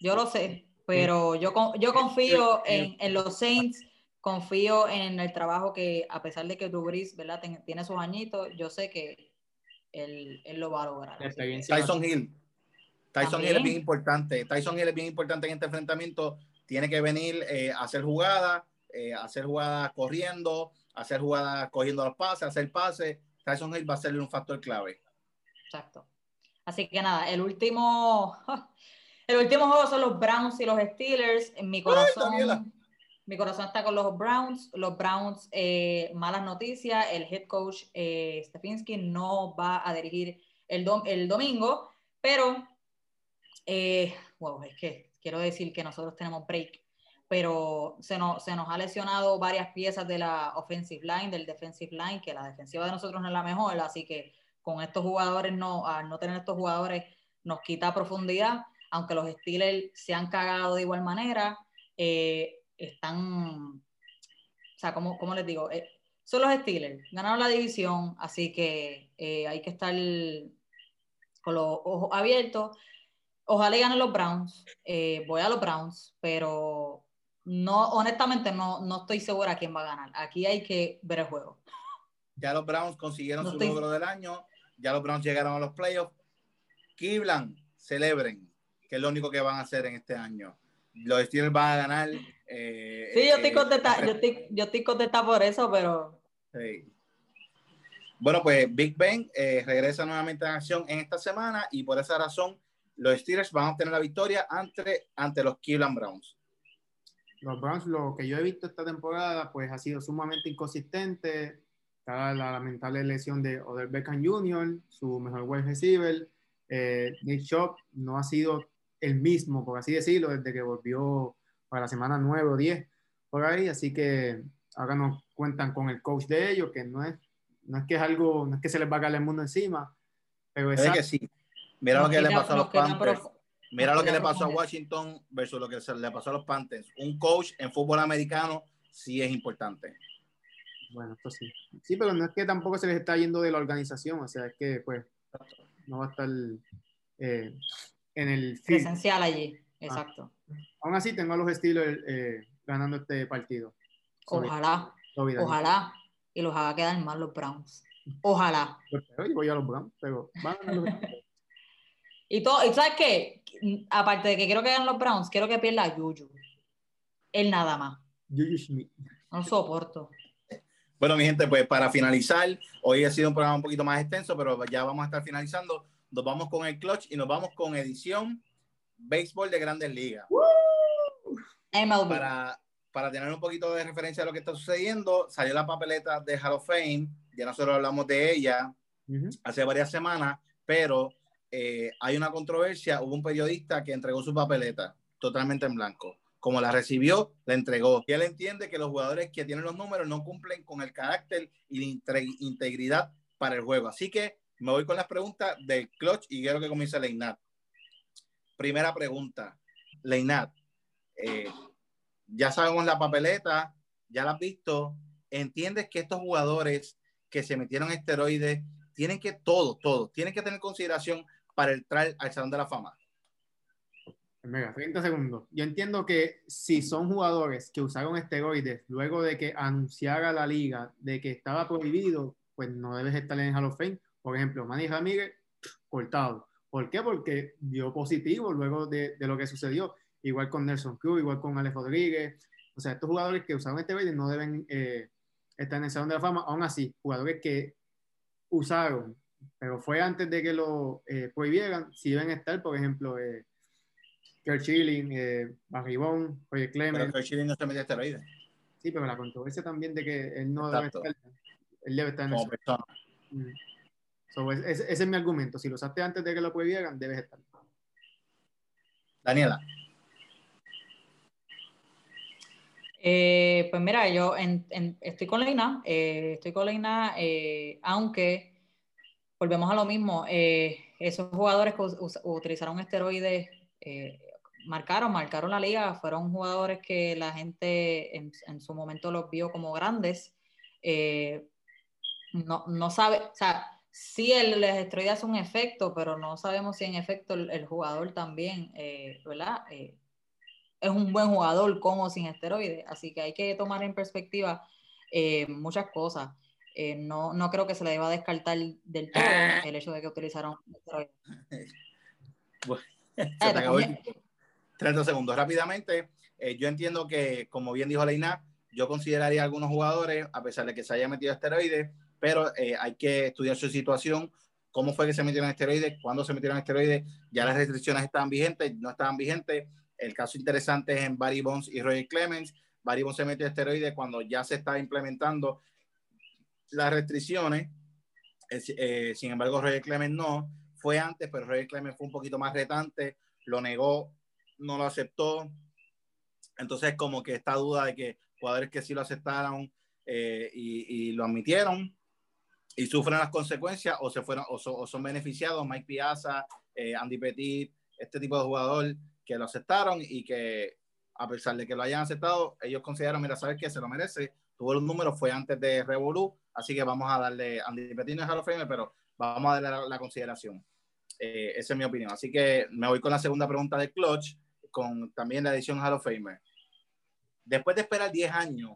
Yo lo sé, pero yo, con- yo confío en, en los Saints, confío en el trabajo que, a pesar de que Drew Brees, ¿verdad? ten- tiene sus añitos, yo sé que él, él lo va a lograr. Tyson Hill. Tyson También. Hill es bien importante. Tyson Hill es bien importante en este enfrentamiento. Tiene que venir eh, a hacer jugadas, eh, a hacer jugadas corriendo, a hacer jugadas cogiendo los pases, a hacer pases. Tyson Hill va a ser un factor clave. Exacto. Así que nada, el último, el último juego son los Browns y los Steelers. En mi corazón, mi corazón está con los Browns. Los Browns, eh, malas noticias. El head coach eh, Stefanski no va a dirigir el, dom- el domingo, pero, eh, wow, es que quiero decir que nosotros tenemos break, pero se nos, se nos ha lesionado varias piezas de la offensive line, del defensive line, que la defensiva de nosotros no es la mejor, así que con estos jugadores, no, al no tener estos jugadores, nos quita profundidad, aunque los Steelers se han cagado de igual manera, eh, están, o sea, ¿cómo, cómo les digo? Eh, son los Steelers, ganaron la división, así que eh, hay que estar con los ojos abiertos. Ojalá y ganen los Browns, voy a los Browns, pero no, honestamente no, no estoy segura quién va a ganar. Aquí hay que ver el juego. Ya los Browns consiguieron No su estoy- logro del año. Ya los Browns llegaron a los playoffs. Cleveland, celebren, que es lo único que van a hacer en este año. Los Steelers van a ganar. eh, Sí, yo estoy eh, contenta, yo estoy, yo estoy contenta por eso, pero Sí. Bueno, pues Big Ben eh, regresa nuevamente en acción en esta semana y por esa razón los Steelers van a obtener la victoria ante, ante los Cleveland Browns. Los Browns, lo que yo he visto esta temporada, pues ha sido sumamente inconsistente. Está la lamentable lesión de Odell Beckham Jr., su mejor wide receiver. Eh, Nick Chop no ha sido el mismo, por así decirlo, desde que volvió para la semana 9 o 10 por ahí. Así que ahora nos cuentan con el coach de ellos, que no es, no es que es algo, no es que se les va a caer el mundo encima, pero Es que sí. Mira lo que le pasó a los Panthers. Mira nos lo que le pasó a. Washington versus lo que se le pasó a los Panthers. Un coach en fútbol americano sí es importante. Bueno, esto sí. Sí, pero no es que tampoco se les está yendo de la organización, o sea, es que pues no va a estar eh, en el field. Presencial allí, exacto. Aún así, tengo a los Steelers eh, ganando este partido. Ojalá, sobre ojalá. Y los haga quedar mal los Browns. Ojalá. Yo voy a los Browns, pero van a ganar los Steelers. Y todo, y sabes qué, aparte de que quiero que ganen los Browns, quiero que pierda a Juju. Él nada más. Juju Smith. No soporto. Bueno, mi gente, pues para finalizar, hoy ha sido un programa un poquito más extenso, pero ya vamos a estar finalizando. Nos vamos con el clutch y nos vamos con edición béisbol de grandes ligas. Para, para tener un poquito de referencia a lo que está sucediendo, salió la papeleta de Hall of Fame, ya nosotros hablamos de ella hace varias semanas, pero eh, hay una controversia, hubo un periodista que entregó su papeleta totalmente en blanco. Como la recibió, la entregó. Y él entiende que los jugadores que tienen los números no cumplen con el carácter y la integridad para el juego. Así que me voy con las preguntas del clutch y quiero que comience Leinat. Primera pregunta, Leinat. eh, ya sabemos la papeleta, ya la has visto. ¿Entiendes que estos jugadores que se metieron esteroides tienen que todo, todo, tienen que tener consideración para entrar al Salón de la Fama? Mega, 30 segundos. Yo entiendo que si son jugadores que usaron esteroides luego de que anunciara la liga de que estaba prohibido, pues no debes estar en Hall of Fame. Por ejemplo, Manny Ramírez, cortado. ¿Por qué? Porque dio positivo luego de, de lo que sucedió. Igual con Nelson Cruz, igual con Alex Rodríguez. O sea, estos jugadores que usaron esteroides no deben eh, estar en el Salón de la Fama. Aún así, jugadores que usaron, pero fue antes de que lo eh, prohibieran, si deben estar, por ejemplo, eh, Kurt Schilling, eh, Barry Bond, Roger Pero Clemens. que Chile no se metió esteroides Sí, pero la controversia también de que él no Exacto. debe estar, él debe estar en como eso. persona. Mm. So, es- es- ese es mi argumento. Si lo usaste antes de que lo prohibieran, debes estar. Daniela, Eh, pues mira, yo en- en- estoy con Leina, eh, estoy con Leina, eh, aunque volvemos a lo mismo, eh, esos jugadores que us- utilizaron esteroides eh, marcaron, marcaron la liga, fueron jugadores que la gente en, en su momento los vio como grandes. eh, no, no sabe, o sea, sí el, los esteroides hacen un efecto, pero no sabemos si en efecto el, el jugador también, eh, ¿verdad? Eh, es un buen jugador con o sin esteroides, así que hay que tomar en perspectiva muchas cosas. No, no creo que se le deba descartar del todo el hecho de que utilizaron esteroides. se te acabó el. 30 segundos. Rápidamente, eh, yo entiendo que, como bien dijo Leina, yo consideraría a algunos jugadores, a pesar de que se haya metido esteroides, pero eh, hay que estudiar su situación, cómo fue que se metieron esteroides, cuándo se metieron esteroides, ya las restricciones estaban vigentes, no estaban vigentes. El caso interesante es en Barry Bonds y Roger Clemens. Barry Bonds se metió esteroides cuando ya se estaba implementando las restricciones. Eh, eh, sin embargo, Roger Clemens no. Fue antes, pero Roger Clemens fue un poquito más retante, lo negó, no lo aceptó. Entonces, como que esta duda de que jugadores que sí lo aceptaron eh, y, lo admitieron y sufren las consecuencias o se fueron o son beneficiados, Mike Piazza, eh, Andy Petit, este tipo de jugador que lo aceptaron y que a pesar de que lo hayan aceptado, ellos consideraron, mira, sabes que se lo merece, tuvo los números, fue antes de Revolu, así que vamos a darle, Andy Petit no es Hall of Fame, pero vamos a darle la, la consideración. Eh, esa es mi opinión. Así que me voy con la segunda pregunta de Clutch, con también la edición Hall of Famer. Después de esperar 10 años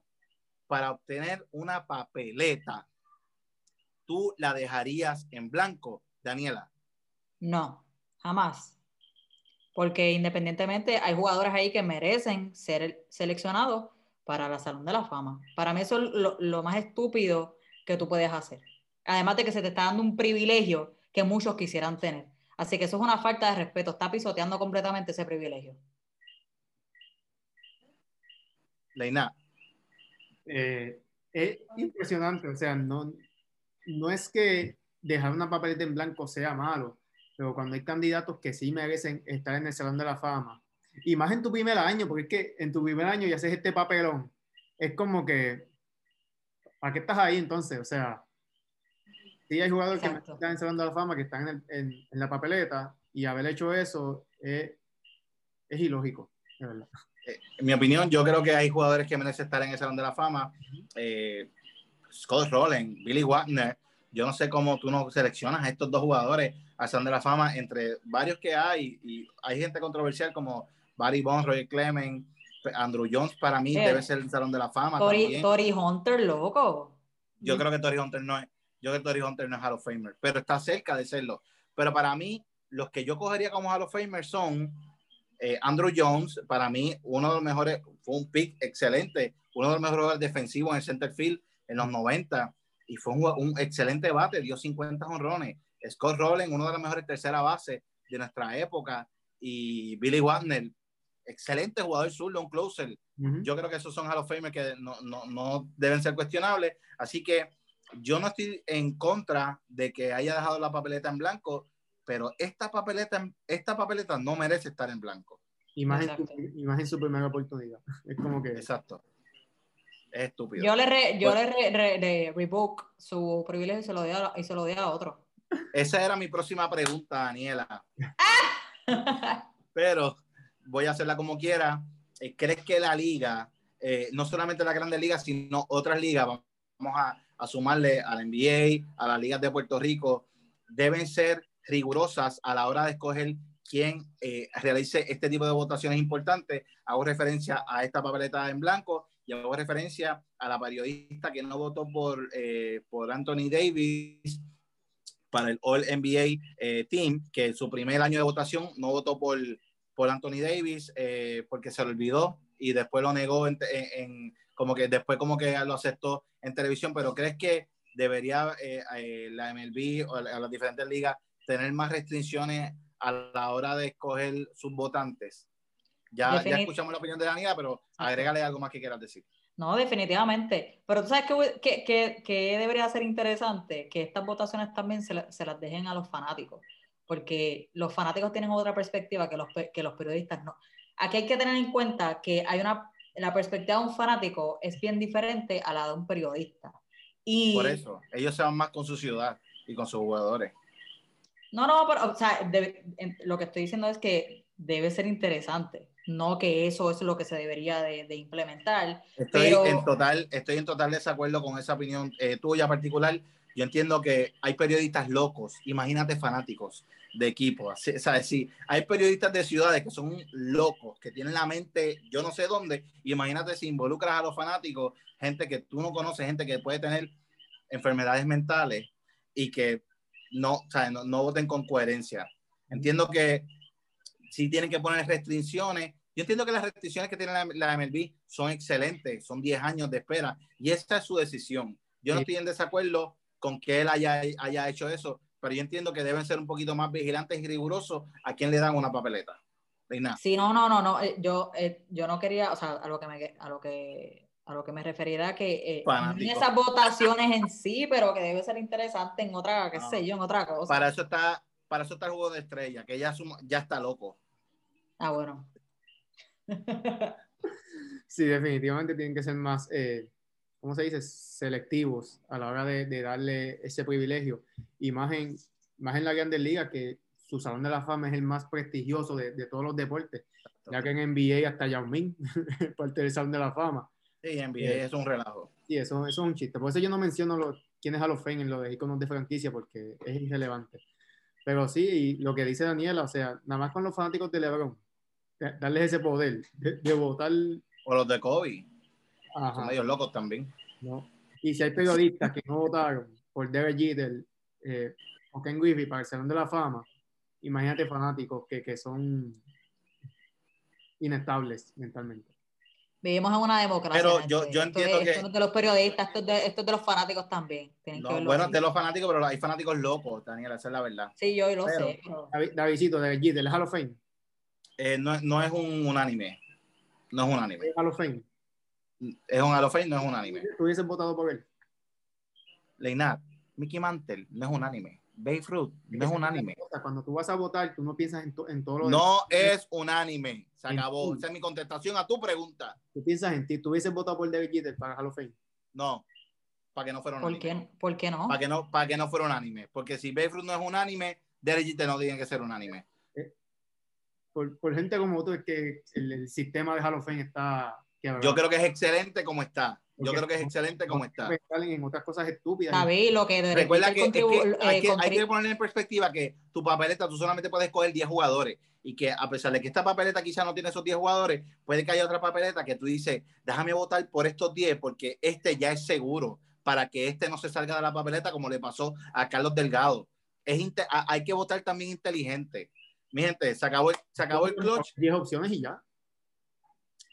para obtener una papeleta, ¿tú la dejarías en blanco, Daniela? No, jamás. Porque independientemente hay jugadores ahí que merecen ser seleccionados para la Salón de la Fama. Para mí eso es lo, lo más estúpido que tú puedes hacer. Además de que se te está dando un privilegio que muchos quisieran tener. Así que eso es una falta de respeto, está pisoteando completamente ese privilegio. Leina. Eh, es impresionante, o sea, no, no es que dejar una papeleta en blanco sea malo, pero cuando hay candidatos que sí merecen estar en el Salón de la Fama, y más en tu primer año, porque es que en tu primer año ya haces este papelón, es como que, ¿para qué estás ahí entonces? O sea, sí hay jugadores Exacto. que están en el Salón de la Fama, que están en, el, en, en la papeleta, y haber hecho eso es, es ilógico, de verdad. Eh, en mi opinión, yo creo que hay jugadores que merecen estar en el Salón de la Fama. Eh, Scott Rowland, Billy Wagner, yo no sé cómo tú no seleccionas a estos dos jugadores al Salón de la Fama entre varios que hay y hay gente controversial como Barry Bonds, Roger Clemens, Andrew Jones para mí Eh, debe ser el Salón de la Fama Tori. Tori Hunter, loco. Yo creo que Tori Hunter no es, yo creo que Tori Hunter no es Hall of Famer, pero está cerca de serlo. Pero para mí, los que yo cogería como Hall of Famer son eh, Andrew Jones, para mí, uno de los mejores, fue un pick excelente, uno de los mejores defensivos en el center field en los 90, y fue un, un excelente bate, dio 50 honrones. Scott Rowland, uno de los mejores tercera base de nuestra época, y Billy Wagner, excelente jugador zurdo, un closer. Ujú. Yo creo que esos son Hall of Famer que no, no, no deben ser cuestionables. Así que yo no estoy en contra de que haya dejado la papeleta en blanco, pero esta papeleta, esta papeleta no merece estar en blanco. Y más, en y más en su primera oportunidad. Es como que. Exacto. Es estúpido. Yo le, re- yo Pues- le re- re- revoke su privilegio y se lo di a, y se lo a otro. Esa era mi próxima pregunta, Daniela. Pero voy a hacerla como quiera. Eh, ¿Crees que la liga, eh, no solamente la Grande Liga, sino otras ligas, vamos a, a sumarle a la NBA, a las ligas de Puerto Rico, deben ser rigurosas a la hora de escoger quién eh, realice este tipo de votaciones importantes? Hago referencia a esta papeleta en blanco y hago referencia a la periodista que no votó por, eh, por Anthony Davis para el All NBA eh, Team, que en su primer año de votación no votó por, por Anthony Davis eh, porque se lo olvidó y después lo negó en, como que después como que lo aceptó en televisión, pero ¿crees que debería eh, eh, la MLB o la- las diferentes ligas tener más restricciones a la hora de escoger sus votantes? Ya, ya escuchamos la opinión de Daniela, pero agrégale algo más que quieras decir. No, definitivamente. Pero tú sabes que, que, que, que debería ser interesante que estas votaciones también se, la- se las dejen a los fanáticos, porque los fanáticos tienen otra perspectiva que los, que los periodistas no. Aquí hay que tener en cuenta que hay una, la perspectiva de un fanático es bien diferente a la de un periodista. Y, Por eso, ellos se van más con su ciudad y con sus jugadores. No, no, pero, o sea, en- lo que estoy diciendo es que debe ser interesante, no que eso es lo que se debería de, de implementar. Estoy Pero- en total, estoy en total desacuerdo con esa opinión eh, tuya particular. Yo entiendo que hay periodistas locos, imagínate fanáticos de equipos. así- O sea, sí, hay periodistas de ciudades que son locos, que tienen la mente, yo no sé dónde. Imagínate si involucras a los fanáticos, gente que tú no conoces, gente que puede tener enfermedades mentales y que no, o sea, no, no voten con coherencia. Entiendo que si tienen que poner restricciones. Yo entiendo que las restricciones que tiene la, la MLB son excelentes, son 10 años de espera y esa es su decisión. Yo no Sí. estoy en desacuerdo con que él haya, haya hecho eso, pero yo entiendo que deben ser un poquito más vigilantes y rigurosos a quien le dan una papeleta. Reina. Sí, no, no, no, no, eh, yo, eh, yo no quería, o sea, a lo que me, a lo que, a lo que me refería era que eh, en esas votaciones en sí, pero que debe ser interesante en otra, qué No. sé yo, en otra cosa. Para eso está, para eso está el juego de estrella, que ya, suma- ya está loco. Ah, bueno. Sí, definitivamente tienen que ser más, eh, ¿cómo se dice? Selectivos a la hora de, de darle ese privilegio. Y más en, más en la Grandes Ligas, que su Salón de la Fama es el más prestigioso de, de todos los deportes. Ya que en NBA hasta Yao Ming parte del Salón de la Fama. Sí, NBA Eh. es un relajo. Y eso, eso es un chiste. Por eso yo no menciono lo, quién es Hall of Fame en lo de iconos de franquicia, porque es irrelevante. Pero sí, y lo que dice Daniela, o sea, nada más con los fanáticos de LeBron, da- darles ese poder de, de votar. O los de Kobe, son medios locos también. ¿no? Y si hay periodistas que no votaron por Derek Jeter eh, o Ken Griffey para el Salón de la Fama, imagínate fanáticos que, que son inestables mentalmente. Vivimos en una democracia. Pero gente. yo- yo Esto entiendo es- que- esto no es de los periodistas, esto es de, esto es de los fanáticos también. No, bueno, así. de los fanáticos, pero hay fanáticos locos, Daniela, esa es la verdad. Sí, yo lo pero- sé. pero- David, Davidcito, Derek Jeter, ¿es Hall of Fame? Eh, no, no es un unánime. No es un anime. ¿Es Hall of Fame? Es un Hall of Fame, no es un anime. ¿Tú hubieses votado por él? Leinat, Mickey Mantle, no es un anime. Babe Ruth, no es un anime. Cuando tú vas a votar, tú no piensas en, to- en todo lo No demás. es un anime. Se acabó. Esa es mi contestación a tu pregunta. Tú piensas en ti. ¿Tú hubieses votado por David Jeter para Hall of Fame? No, para que no fuera un ¿Por anime. qué, ¿Por qué no? Para que no, para que no fuera un anime. Porque si Babe Ruth no es un anime, Derek Jeter no tiene que ser un anime. Por, por gente como tú, es que el, el sistema de Hall of Fame está Yo creo que es excelente como está. Yo creo que es excelente como está. En otras cosas estúpidas. David, lo que Recuerda que, es que contribu- hay, eh, que, hay que poner en perspectiva que tu papeleta tú solamente puedes coger 10 jugadores y que a pesar de que esta papeleta quizá no tiene esos 10 jugadores, puede que haya otra papeleta que tú dices, déjame votar por estos 10 porque este ya es seguro para que este no se salga de la papeleta como le pasó a Carlos Delgado. Es hay que votar también inteligente. Mi gente, se acabó el, se acabó el clutch. 10 opciones y ya.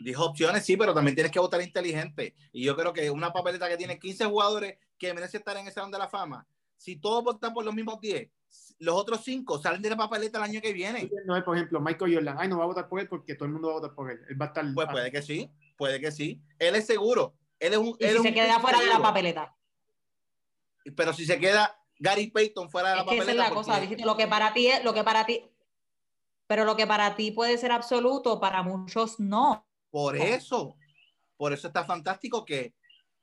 Dijo opciones, sí, pero también tienes que votar inteligente. Y yo creo que una papeleta que tiene 15 jugadores que merece estar en ese salón de la fama, si todos votan por los mismos 10, los otros 5 salen de la papeleta el año que viene. No es, por ejemplo, Michael Jordan. Ay, no va a votar por él porque todo el mundo va a votar por él. Él va a estar. Pues puede que sí, puede que sí. Él es seguro. Él es un. y él si es se un queda fuera de la papeleta. Pero si se queda Gary Payton fuera de la Es que esa papeleta. es la cosa, dijiste, lo que para ti es, lo que para ti, pero lo que para ti puede ser absoluto, para muchos no. Por eso, por eso está fantástico que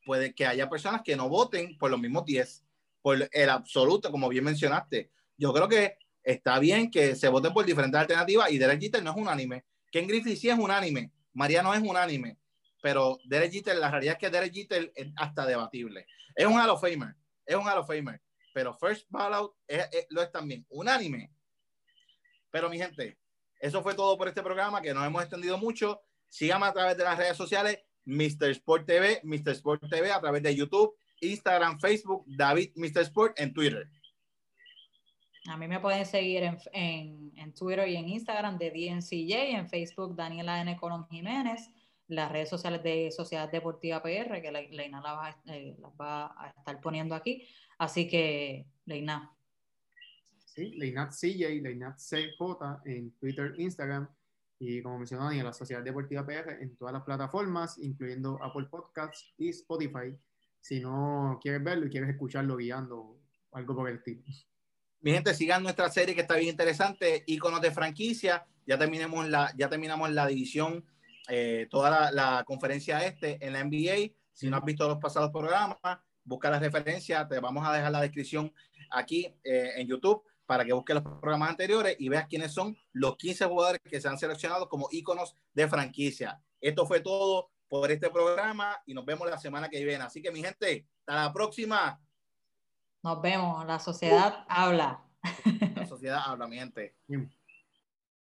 puede que haya personas que no voten por los mismos 10, por el absoluto, como bien mencionaste. Yo creo que está bien que se voten por diferentes alternativas y Derek Jeter no es unánime. Ken Griffey sí es unánime, María no es unánime, pero Derek Jeter, la realidad es que Derek Jeter es hasta debatible. Es un Hall of Famer, es un Hall of Famer, pero First Ballot es- es- lo es también, unánime. Pero mi gente, eso fue todo por este programa que nos hemos extendido mucho. Síganme a través de las redes sociales, Mr. Sport TV, Mr. Sport TV a través de YouTube, Instagram, Facebook, David Mr. Sport en Twitter. A mí me pueden seguir en, en, en Twitter y en Instagram de DNCJ, en Facebook Daniela N. Colón Jiménez, las redes sociales de Sociedad Deportiva PR, que Le- Leina la va, a- eh, las va a estar poniendo aquí. Así que, Leina, Sí, Leinat CJ, Leinat CJ en Twitter, Instagram. Y como mencionó Dani, la Sociedad Deportiva PR en todas las plataformas, incluyendo Apple Podcasts y Spotify. Si no quieres verlo y quieres escucharlo guiando o algo por el estilo. Mi gente, sigan nuestra serie que está bien interesante, Iconos de franquicia. Ya terminamos la, ya terminamos la división, eh, toda la, la conferencia este en la NBA. Si no has visto los pasados programas, busca la referencia. Te vamos a dejar la descripción aquí eh, en YouTube para que busques los programas anteriores y veas quiénes son los 15 jugadores que se han seleccionado como íconos de franquicia. Esto fue todo por este programa y nos vemos la semana que viene. Así que mi gente, hasta la próxima. nos vemos. La sociedad habla. La sociedad habla, mi gente. Bien.